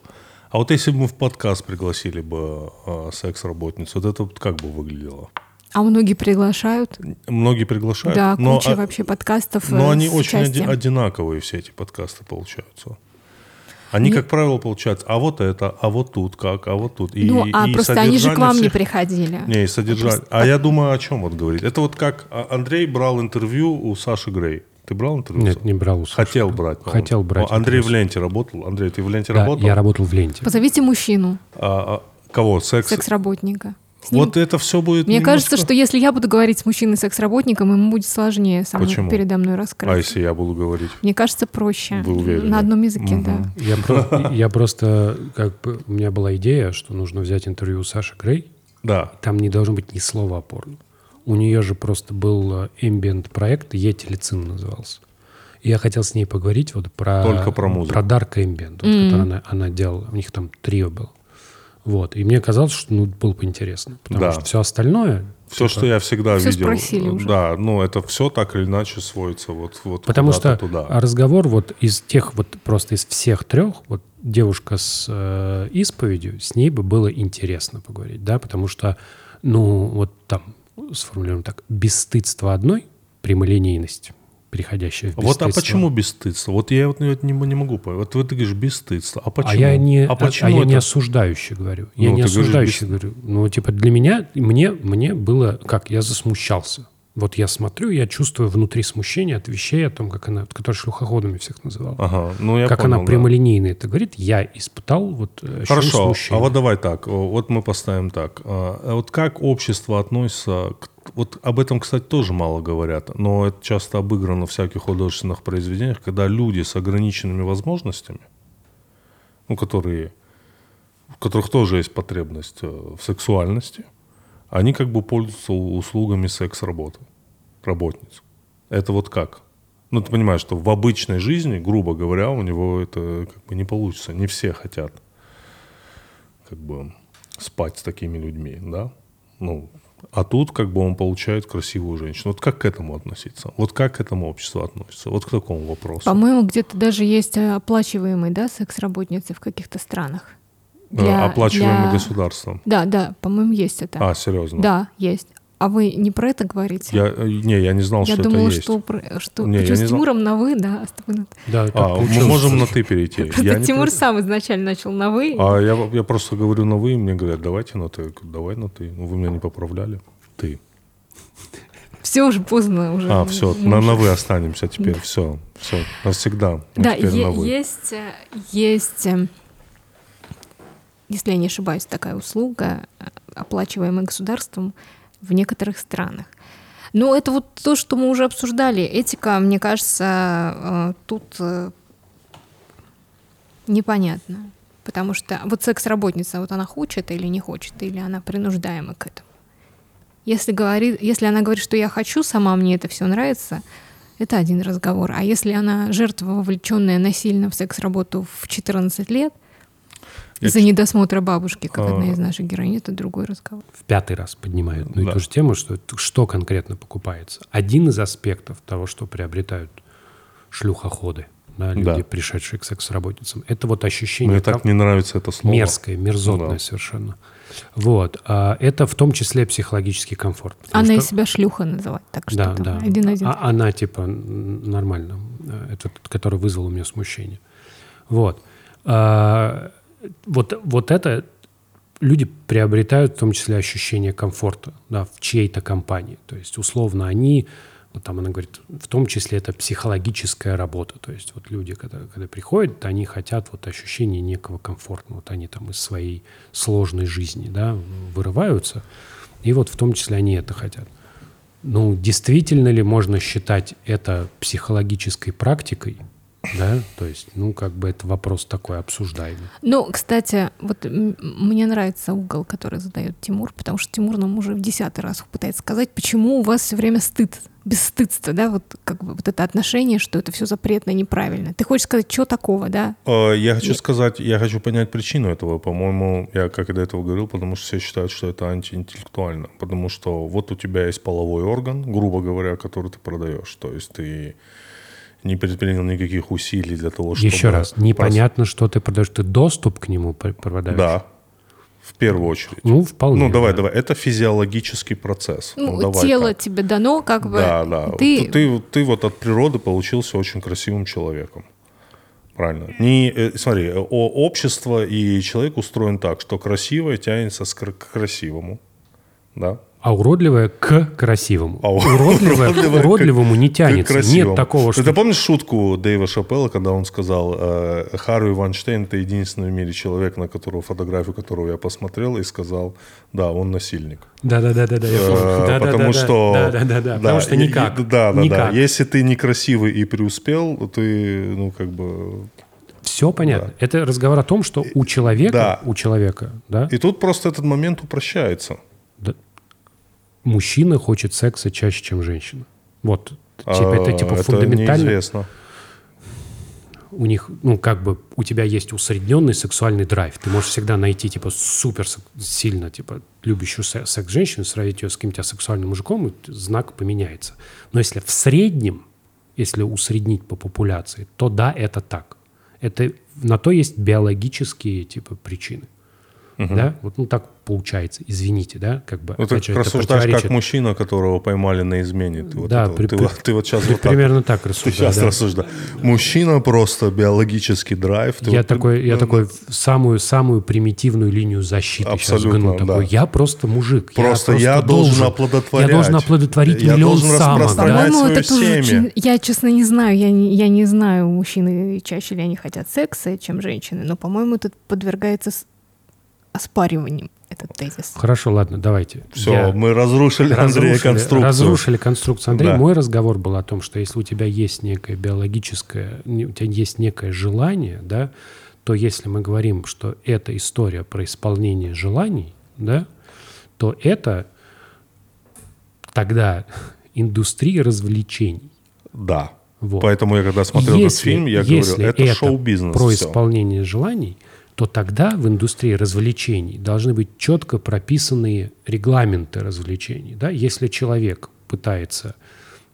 А вот если бы мы в подкаст пригласили бы э, секс-работницу, вот это вот как бы выглядело? А многие приглашают. Многие приглашают, Да, но, куча а- вообще подкастов. но э, они очень оди- одинаковые, все эти подкасты получаются. Они, Не- как правило, получаются, а вот это, а вот тут как, а вот тут. И, Ну, а и просто они же к вам не всех- приходили. Не, и содержание. Просто А я думаю, о чем вот говорить. Это вот как а, Андрей брал интервью у Саши Грей. Ты брал интервью? нет, не брал Саши. Хотел брать. Хотел брать О, Андрей в ленте работал. Андрей, ты в ленте Да, работал? я работал в ленте. Позовите мужчину, А, а, кого? Секс? секс-работника. Ним- Вот это все будет Мне немножко- кажется, что если я буду говорить с мужчиной-секс-работником, ему будет сложнее со мной Почему? передо мной А раскрыть. если я буду говорить? Мне кажется, проще. Вы уверены? На одном языке, Мгм. да. Я, про- я просто, как бы, у меня была идея, что нужно взять интервью у Саши Грей. Да. Там не должно быть ни слова о порно. У нее же просто был эмбиент проект, Етелицин назывался. И я хотел с ней поговорить вот про... Только про музыку. Про Dark Ambient, вот, Мгм. который она, она делала. У них там трио было. Вот. И мне казалось, что ну, было бы интересно. Потому Да. что все остальное... Все, что я всегда Всё видел. спросили уже. Да, ну это все так или иначе сводится вот, вот Потому что туда. а разговор вот из тех вот просто из всех трех, вот девушка с э, исповедью, с ней бы было интересно поговорить, да, потому что, ну, вот там сформулируем так, бесстыдство одной, прямолинейность, переходящая в Вот а бесстыдство. почему бесстыдство? Вот я вот не, не, не могу понять. Вот, ты говоришь бесстыдство. А почему? А я не, а, почему а я не это? осуждающий говорю. Я Ну, не ты говоришь, осуждающий говорю. Ну, типа, для меня, мне, мне было, как, я засмущался. Вот я смотрю, я чувствую внутри смущение от вещей, о том, как она, которые шлюхоходами всех называла. Ага, ну я как понял, она да. прямолинейно это говорит, я испытал вот э, Хорошо, смущения. а вот давай так, вот мы поставим так. А Вот как общество относится к... Вот об этом, кстати, тоже мало говорят, но это часто обыграно в всяких художественных произведениях, когда люди с ограниченными возможностями, ну, которые, у которых тоже есть потребность э, в сексуальности, они как бы пользуются услугами секс-работы, работниц. Это вот как? Ну, ты понимаешь, что в обычной жизни, грубо говоря, у него это как бы не получится. Не все хотят как бы спать с такими людьми, да? Ну, а тут как бы он получает красивую женщину. Вот как к этому относиться? Вот как к этому общество относится? Вот к такому вопросу. По-моему, где-то даже есть оплачиваемые, да, секс-работницы в каких-то странах. Э, Для- Оплачиваемый для- государством. Да, да, по-моему, есть это. А, серьезно? Да, есть. А вы не про это говорите? Я, э, не, я не знал, Я что думала, это есть. что, про- что Не, я не с знал. Тимуром на вы, да, а. Да, А, мы можем на ты перейти. Просто Я не Тимур против. сам изначально начал на вы. А я, я просто говорю на вы, и мне говорят, давайте на ты. Я Давай на ты. Ну, вы меня не поправляли. Ты. Все уже поздно уже. А, все, на, на вы останемся теперь. Все, все, навсегда. Мы Да, е- на вы. есть, э, есть, э, если я не ошибаюсь, такая услуга, э, оплачиваемая государством в некоторых странах. Но это вот то, что мы уже обсуждали. Этика, мне кажется, э, тут э, непонятно. Потому что вот секс-работница, вот она хочет или не хочет, или она принуждаема к этому. Если, говорит, если она говорит, что я хочу, сама мне это все нравится, это один разговор. А если она жертва, вовлеченная насильно в секс-работу в 14 лет, из-за ч- недосмотра бабушки, как А. одна из наших героинь, это другой разговор. в пятый раз поднимают ну, Да. и ту же тему, что, что конкретно покупается. Один из аспектов того, что приобретают шлюхоходы, да, люди, Да. пришедшие к секс-работницам, это вот ощущение Мне так не нравится это слово. мерзкое, мерзотное Да. совершенно. Вот. А это в том числе психологический комфорт. Она что- из себя шлюха называет, так что да, там да. один-один. А она типа нормально. Э, Это который вызвал у меня смущение. Вот. А, вот, вот это люди приобретают в том числе ощущение комфорта да, в чьей-то компании. То есть, условно, они Вот там она говорит, в том числе это психологическая работа. То есть вот люди, когда, когда приходят, они хотят вот ощущения некого комфорта. Вот они там из своей сложной жизни да, вырываются. И вот в том числе они это хотят. Ну, действительно ли можно считать это психологической практикой? Да, то есть, ну, как бы это вопрос такой обсуждаемый. Ну, кстати, вот мне нравится угол, который задает Тимур, потому что Тимур нам уже в десятый раз пытается сказать, почему у вас все время стыд, бесстыдство, да, вот как бы вот это отношение, что это все запретно, неправильно. Ты хочешь сказать, что такого, да? Э, Я хочу Я- сказать, я хочу понять причину этого. По-моему, я как и до этого говорил, потому что все считают, что это антиинтеллектуально. Потому что вот у тебя есть половой орган, грубо говоря, который ты продаешь. То есть ты не предпринял никаких усилий для того, чтобы... Еще раз, непонятно, что ты продаешь. Ты доступ к нему пр- продаешь? Да, в первую очередь. Ну, вполне. Ну, давай, да. давай. Это физиологический процесс. Ну, давай тело так. тебе дано, как бы. Да, да. Ты, Ты... Ты, ты вот от природы получился очень красивым человеком. Правильно. Не, э, смотри, о- общество и человек устроен так, что красивое тянется к красивому. Да? А уродливое к красивому. А уродливое к уродливое к- уродливому не тянется. Нет такого, что... ты помнишь шутку Дэйва Шапелла, когда он сказал, э, Харви Вайнштейн это единственный в мире человек, на которого фотографию которого я посмотрел, и сказал, да, он насильник. Да-да-да-да, я помню. Э, потому что... Да-да-да, потому что никак. и- Да, да, Никак. да. Если ты некрасивый и преуспел, ты, ну, как бы... Все понятно. Это разговор о том, что у человека, Да. у человека, да, И тут просто этот момент упрощается. Мужчина хочет секса чаще, чем женщина. Вот. Типа, это типа А, фундаментально. неизвестно. у них, ну, как бы у тебя есть усредненный сексуальный драйв. Ты можешь всегда найти, типа, супер сильно, типа, любящую се- секс-женщину, сравнить ее с каким-то асексуальным мужиком, и знак поменяется. Но если в среднем, если усреднить по популяции, то да, это так. Это, на то есть биологические, типа, причины. Да? Вот ну, так получается. Извините, да? Как бы, Ну, ты опять же, это рассуждаешь как мужчина, которого поймали на измене. Ты вот, Да, это- при- ты, при- вот- ты вот сейчас при- вот так, примерно так ты рассуждаю. сейчас да. рассуждаешь. Мужчина просто биологический драйв. Ты я вот- такой, я ну, такой самую самую примитивную линию защиты сейчас Абсолютно, гну. Такой, да. я просто мужик. Просто я должен оплодотворять. Я должен оплодотворить Я миллион должен самок. Да? По-моему, свое это тоже семя. очень... Я, честно, не знаю. Я не, я не знаю, мужчины чаще ли они хотят секса, чем женщины. Но, по-моему, это подвергается оспариванием, этот тезис. Хорошо, ладно, давайте. Все, Я- мы разрушили, Андрея разрушили, конструкцию. разрушили конструкцию Андрея. Да. Мой разговор был о том, что если у тебя есть некое биологическое, у тебя есть некое желание, да, то если мы говорим, что это история про исполнение желаний, да, то это тогда индустрия развлечений. Да. Вот. Поэтому я когда смотрел этот Если- фильм, я если говорю, это, шоу-бизнес. про всё. исполнение желаний, то тогда в индустрии развлечений должны быть четко прописанные регламенты развлечений. Да? Если человек пытается,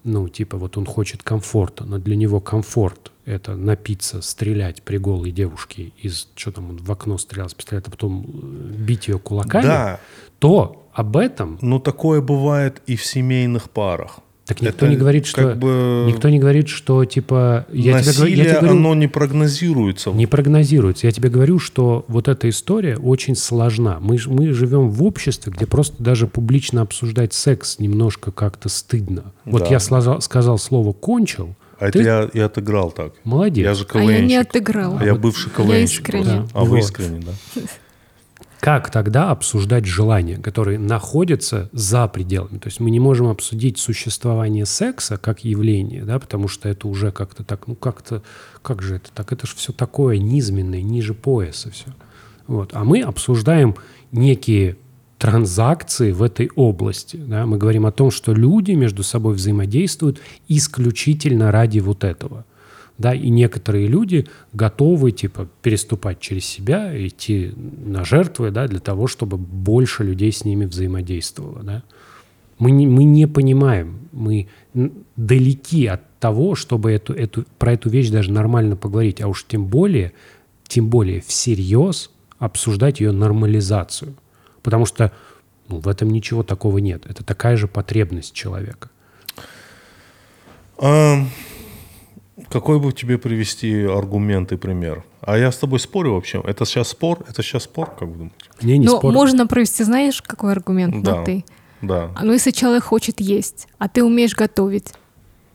ну, типа, вот он хочет комфорта, но для него комфорт — это напиться, стрелять при голой девушке из, что там, он в окно стрелял с пистолета, а потом э, бить ее кулаками, Да. то об этом Но такое бывает и в семейных парах. Так никто Это не говорит, что как бы никто не говорит, что типа я тебе, говорю- я насилие, тебе говорю, оно не прогнозируется. не прогнозируется. Я тебе говорю, что вот эта история очень сложна. Мы, мы живем в обществе, где просто даже публично обсуждать секс немножко как-то стыдно. Вот Да. я слаза- сказал слово «кончил», А ты это я и отыграл так. молодец. Я же А я не КВНщик. отыграла. А я бывший Я КВНщик. искренне. просто. Да. А вы Вот. искренне, да? Как тогда обсуждать желания, которые находятся за пределами? То есть мы не можем обсудить существование секса как явление, да, потому что это уже как-то так, ну как-то, как же это так? Это же все такое низменное, ниже пояса все. Вот. А мы обсуждаем некие транзакции в этой области. Да? Мы говорим о том, что люди между собой взаимодействуют исключительно ради вот этого. Да, и некоторые люди готовы типа переступать через себя, идти на жертвы, да, для того, чтобы больше людей с ними взаимодействовало. Да. Мы, не, мы не понимаем, мы далеки от того, чтобы эту, эту, про эту вещь даже нормально поговорить, а уж тем более, тем более всерьез обсуждать ее нормализацию. Потому что ну, в этом ничего такого нет. Это такая же потребность человека. А, какой бы тебе привести аргумент и пример? А я с тобой спорю вообще. Это сейчас спор? Это сейчас спор, как вы думаете? Не, не Но спорю. можно провести, знаешь, какой аргумент Да. на ты? Да. А ну если человек хочет есть, а ты умеешь готовить,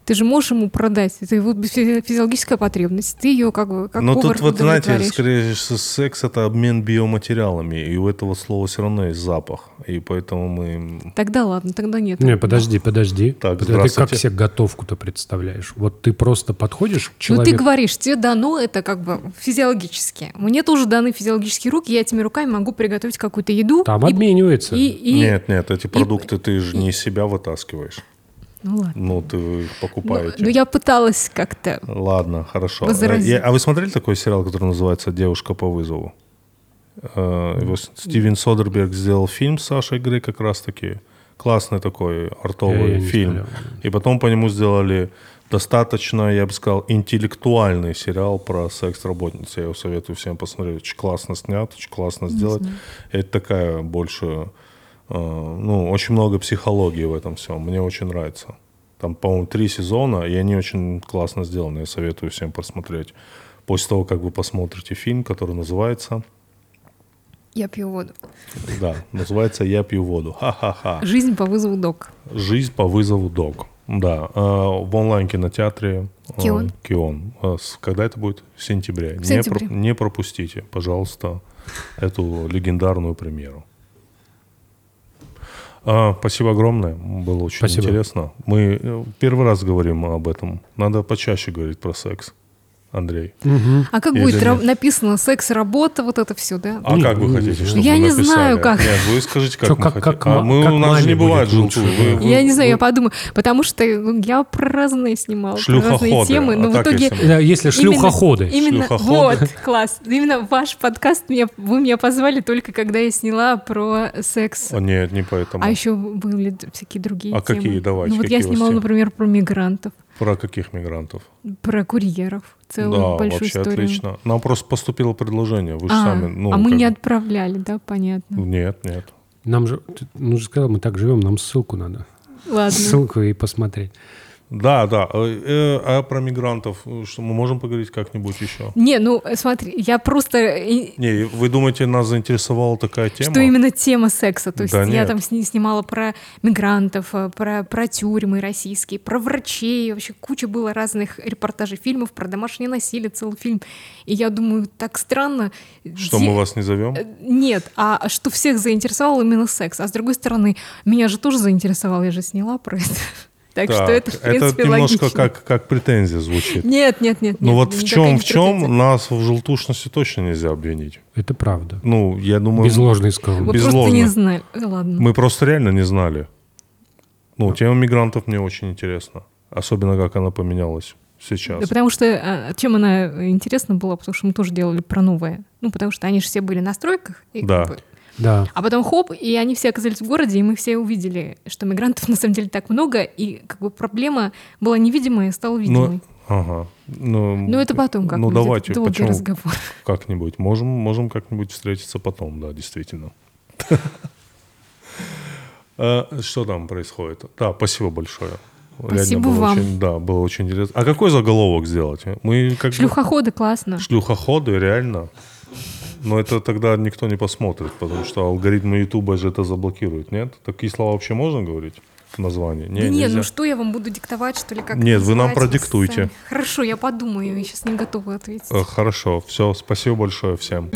Ты же можешь ему продать. Это его фи- физиологическая потребность. Ты ее как бы как Но повар тут вот, знаете, скорее всего, секс — это обмен биоматериалами, и у этого слова все равно есть запах, и поэтому мы... Тогда ладно, тогда нет. Не, подожди, подожди. Так, Подожди, ты как себе готовку-то представляешь? Вот ты просто подходишь к Ну, человеку... ты говоришь, тебе дано это как бы физиологически. Мне тоже даны физиологические руки, я этими руками могу приготовить какую-то еду. Там и- обменивается. И, и- Нет, нет, эти продукты ты же не из себя вытаскиваешь. Ну ладно. Ну, ты их Ну, покупаете. ну, я пыталась как-то. Ладно, хорошо. Возразить. Э, я- А вы смотрели такой сериал, который называется «Девушка по вызову»? Э, его Стивен Содерберг сделал фильм с Сашей Грей как раз-таки. Классный такой артовый я фильм. смотрел. И потом по нему сделали достаточно, я бы сказал, интеллектуальный сериал про секс-работниц. Я его советую всем посмотреть. Очень классно снят, очень классно сделать. Это такая больше... э, ну, очень много психологии в этом всем. Мне очень нравится. Там, по-моему, три сезона, и они очень классно сделаны. Я советую всем посмотреть. После того, как вы посмотрите фильм, который называется... Я пью воду. Да, называется «Я пью воду». Ха-ха-ха. Жизнь по вызову док. Жизнь по вызову Док. Да, э, в онлайн-кинотеатре э, Кион. Кион. Когда это будет? В сентябре. В Не, сентябре. про- не пропустите, пожалуйста, эту легендарную премьеру. А, спасибо огромное, было очень Спасибо. интересно. Мы э, первый раз говорим об этом. Надо почаще говорить про секс, Андрей. А как Или будет ра- нет? написано секс, работа, вот это все, да? А как вы хотите, чтобы Я мы не написали? знаю, как. Нет, вы скажите, как Чё, мы как- хотим. как А мы, как у нас же не бывает желтую. да. Вы- Я вы- не знаю, я вы- подумаю, потому что я про разные снимала, про разные темы, но А в итоге... если- Да, если шлюхоходы. Именно, Шлюхоходы. вот, класс. Именно ваш подкаст, меня, вы меня позвали только когда я сняла про секс. О, нет, не поэтому. А еще были всякие другие А темы. какие? Давайте, Ну вот я снимала, например, про мигрантов, Про каких мигрантов? про курьеров. Целую да, большую вообще историю. отлично. Нам просто поступило предложение. Вы же А, сами. Ну, а мы как не отправляли, да, понятно. Нет, нет. Нам же, ну же сказал, мы так живем, нам ссылку надо. Ладно. Ссылку и посмотреть. Да, да. Э, э, А про мигрантов, э, что мы можем поговорить как-нибудь еще? Не, ну смотри, я просто Не, вы думаете, нас заинтересовала такая тема? Что именно тема секса. То есть Да я нет. там сни- снимала про мигрантов, про, про тюрьмы российские, про врачей. Вообще куча было разных репортажей, фильмов про домашнее насилие, целый фильм. И я думаю, так странно. Что де- мы вас не зовем? Нет, а что всех заинтересовал именно секс. А с другой стороны, меня же тоже заинтересовал, я же сняла про это. Так что это, в принципе, немножко логично. как, как претензия звучит. Нет, нет, нет. Ну вот в чем, в чем претензия. нас в желтушности точно нельзя обвинить? Это правда. Ну, я думаю, Без ложной Вы скромности. без просто не знали. Ладно. мы просто реально не знали. Ну, тема мигрантов мне очень интересна. Особенно, как она поменялась сейчас. Да потому что, а, чем она интересна была, потому что мы тоже делали про новое. Ну, потому что они же все были на стройках. и как Да. бы- Да. А потом хоп, и они все оказались в городе, и мы все увидели, что мигрантов на самом деле так много, и как бы проблема была невидимая, стала видимой. Ну, ага. Ну, Но это потом как Ну, давайте, долгий почему? разговор. Как-нибудь. Можем, можем как-нибудь встретиться потом, да, действительно. Э, Что там происходит? Да, спасибо большое. Спасибо было вам. Очень, да, было очень интересно. А какой заголовок сделать? Мы как бы- Шлюхоходы классно. Шлюхоходы, реально. Но это тогда никто не посмотрит, потому что алгоритмы Ютуба же это заблокируют, нет? Такие слова вообще можно говорить в названии? Не, Да не, нельзя. ну что я вам буду диктовать, что ли, как Нет, вы нам продиктуйте. сами. Хорошо, я подумаю, я сейчас не готова ответить. Э, Хорошо, все, спасибо большое всем.